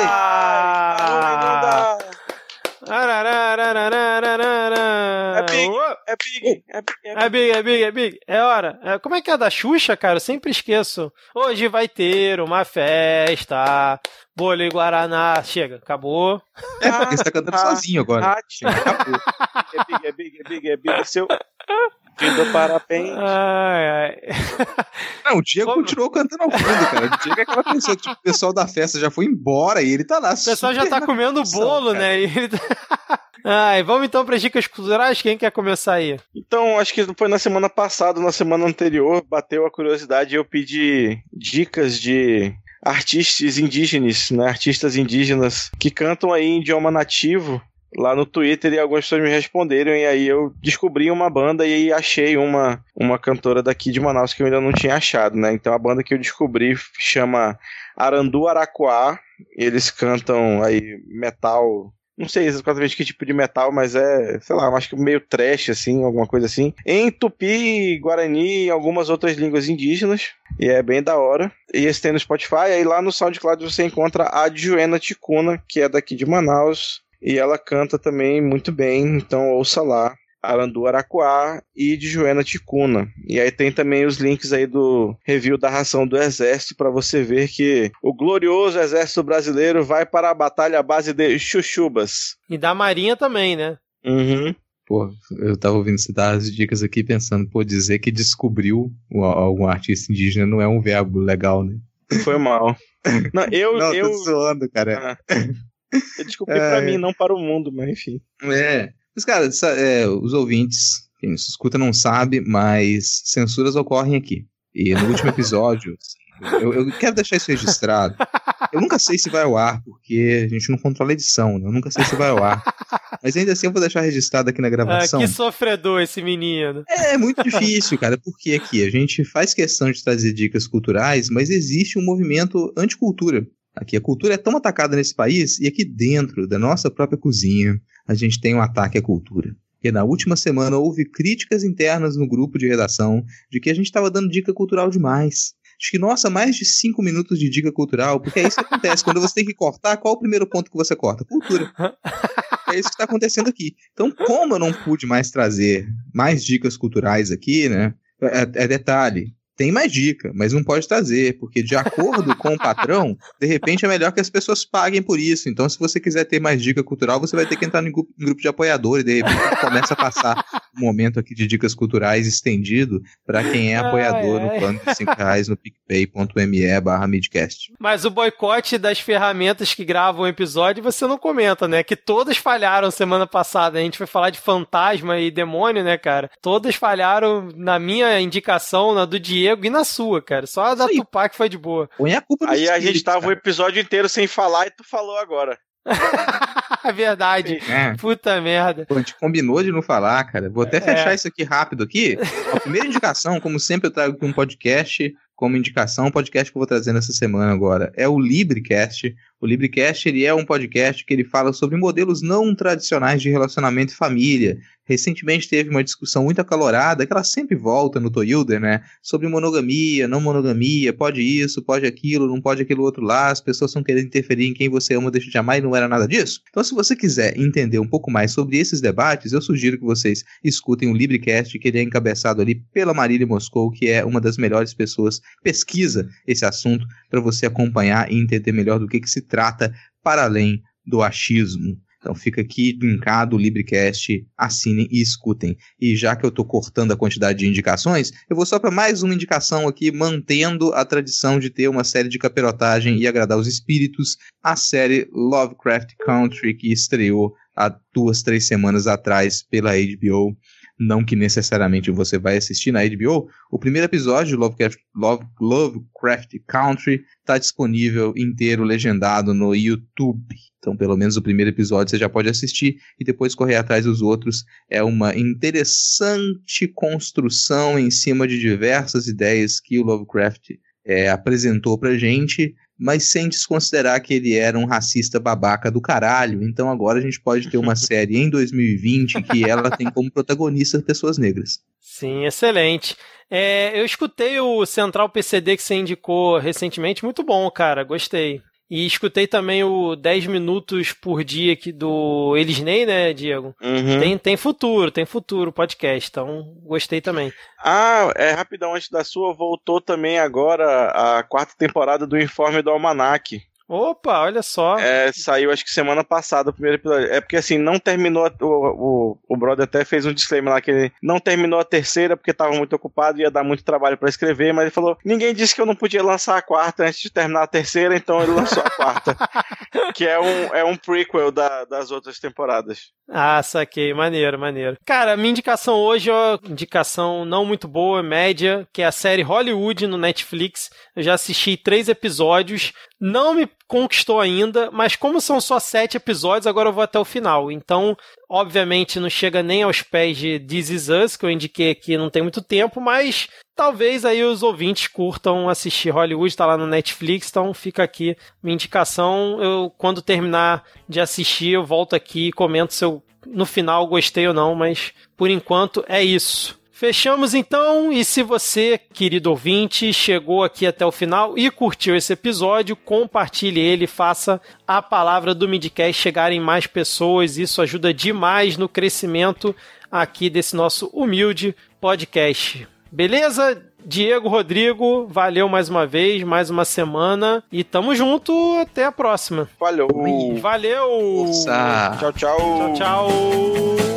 É big, é big, é big, é big, é big, é big. É hora. É, como é que é da Xuxa, cara? Eu sempre esqueço. Hoje vai ter uma festa. Bolo e Guaraná. Chega, acabou. É, porque você tá cantando ah, sozinho agora. Ah, Chega, acabou. É big, é big, é big, é big. Seu... Te parabéns. Ai, ai. Não, o Diego Como? continuou cantando ao fundo, cara. O Diego é aquela pessoa que tipo, o pessoal da festa já foi embora e ele tá lá. O pessoal já tá comendo bolo, cara. né? E ele tá... *laughs* Ai, vamos então para dicas culturais. Quem quer começar aí? Então, acho que foi na semana passada, na semana anterior, bateu a curiosidade e eu pedi dicas de artistas indígenas, né? Artistas indígenas que cantam aí em idioma nativo lá no Twitter e algumas pessoas me responderam e aí eu descobri uma banda e aí achei uma, uma cantora daqui de Manaus que eu ainda não tinha achado, né? Então a banda que eu descobri chama Arandu Araquá, eles cantam aí metal não sei exatamente que tipo de metal, mas é, sei lá, acho que meio trash, assim, alguma coisa assim. Em tupi, guarani e algumas outras línguas indígenas. E é bem da hora. E esse tem no Spotify. Aí lá no SoundCloud você encontra a Joana Ticuna, que é daqui de Manaus. E ela canta também muito bem, então ouça lá. Arandu Araquá e de Joana Ticuna. E aí tem também os links aí do review da ração do exército para você ver que o glorioso exército brasileiro vai para a batalha à base de chuchubas. E da marinha também, né? Uhum. Pô, eu tava ouvindo você dar as dicas aqui pensando, pô, dizer que descobriu algum artista indígena não é um verbo legal, né? Foi mal. Não, eu. não, eu... tô zoando, cara. Ah. Eu desculpei é... pra mim, não para o mundo, mas enfim. É. Mas, cara, é, os ouvintes, quem nos escuta não sabe, mas censuras ocorrem aqui. E no último episódio, *laughs* assim, eu, eu, quero deixar isso registrado. Eu nunca sei se vai ao ar, porque a gente não controla a edição, né? Eu nunca sei se vai ao ar. Mas ainda assim eu vou deixar registrado aqui na gravação. Ah, que sofredor esse menino. É, é muito difícil, cara, porque aqui a gente faz questão de trazer dicas culturais, mas existe um movimento anticultura. Aqui a cultura é tão atacada nesse país e aqui dentro da nossa própria cozinha a gente tem um ataque à cultura. Porque na última semana houve críticas internas no grupo de redação de que a gente estava dando dica cultural demais. Acho que, nossa, mais de cinco minutos de dica cultural, porque é isso que acontece. Quando você tem que cortar, qual o primeiro ponto que você corta? Cultura. É isso que está acontecendo aqui. Então, como eu não pude mais trazer mais dicas culturais aqui, né? É, é detalhe, tem mais dica, mas não pode trazer, porque de acordo com o patrão, de repente é melhor que as pessoas paguem por isso. Então, se você quiser ter mais dica cultural, você vai ter que entrar em grupo, em grupo de apoiadores, e de repente começa a passar um momento aqui de dicas culturais estendido para quem é apoiador ai, ai. no plano de 5 reais no picpay.me barra midcast. Mas o boicote das ferramentas que gravam o episódio você não comenta, né? Que todas falharam semana passada. A gente foi falar de fantasma e demônio, né, cara? Todas falharam na minha indicação, na do Diego Diego e na sua, cara. Só a da Sim. Tupac foi de boa. Põe a culpa Aí a gente tava cara. o episódio inteiro sem falar e tu falou agora. *laughs* É verdade. É. Puta merda. Pô, a gente combinou de não falar, cara. Vou até é. fechar isso aqui rápido aqui. A primeira indicação, como sempre eu trago aqui um podcast como indicação, o podcast que eu vou trazer nessa semana agora é o LibreCast, O Librecast ele é um podcast que ele fala sobre modelos não tradicionais de relacionamento e família, Recentemente teve uma discussão muito acalorada, que ela sempre volta no Toyuder, né? Sobre monogamia, não monogamia, pode isso, pode aquilo, não pode aquilo outro lá, as pessoas estão querendo interferir em quem você ama, deixa de amar e não era nada disso. Então, se você quiser entender um pouco mais sobre esses debates, eu sugiro que vocês escutem o Librecast, que ele é encabeçado ali pela Marília Moscou, que é uma das melhores pessoas pesquisa esse assunto para você acompanhar e entender melhor do que, que se trata para além do achismo. Então fica aqui linkado o Librecast, assinem e escutem. E já que eu estou cortando a quantidade de indicações, eu vou só para mais uma indicação aqui, mantendo a tradição de ter uma série de caperotagem e agradar os espíritos, a série Lovecraft Country, que estreou há duas, três semanas atrás pela HBO não que necessariamente você vai assistir na HBO, o primeiro episódio de Lovecraft, Love, Lovecraft Country está disponível inteiro, legendado no YouTube. Então, pelo menos o primeiro episódio você já pode assistir e depois correr atrás dos outros. É uma interessante construção em cima de diversas ideias que o Lovecraft é, apresentou pra gente, mas sem desconsiderar que ele era um racista babaca do caralho. Então agora a gente pode ter uma *laughs* série em 2020 que ela tem como protagonista pessoas negras. Sim, excelente. É, eu escutei o Central PCD que você indicou recentemente, muito bom, cara, gostei. E escutei também o 10 minutos por dia aqui do Elisney, né, Diego? Uhum. Tem, tem futuro, tem futuro podcast, então gostei também. Ah, é rapidão, antes da sua, voltou também agora a quarta temporada do Informe do Almanac. Opa, olha só. É, saiu acho que semana passada o primeiro episódio. É porque assim, não terminou. O, o, o brother até fez um disclaimer lá que ele não terminou a terceira porque estava muito ocupado e ia dar muito trabalho para escrever, mas ele falou: ninguém disse que eu não podia lançar a quarta antes de terminar a terceira, então ele lançou a quarta. *laughs* que é um, é um prequel da, das outras temporadas. Ah, saquei, maneiro, maneiro. Cara, minha indicação hoje, ó, indicação não muito boa, média, que é a série Hollywood no Netflix. Eu já assisti três episódios. Não me conquistou ainda, mas como são só sete episódios, agora eu vou até o final. Então, obviamente, não chega nem aos pés de This Is Us, que eu indiquei aqui não tem muito tempo, mas talvez aí os ouvintes curtam assistir Hollywood, tá lá no Netflix, então fica aqui minha indicação. Eu, quando terminar de assistir, eu volto aqui e comento se eu no final gostei ou não, mas por enquanto é isso. Fechamos então, e se você, querido ouvinte, chegou aqui até o final e curtiu esse episódio, compartilhe ele, faça a palavra do Midcast chegar em mais pessoas, isso ajuda demais no crescimento aqui desse nosso humilde podcast. Beleza? Diego, Rodrigo, valeu mais uma vez, mais uma semana e tamo junto, até a próxima. Valeu. Valeu. Tchau, tchau. Tchau, tchau.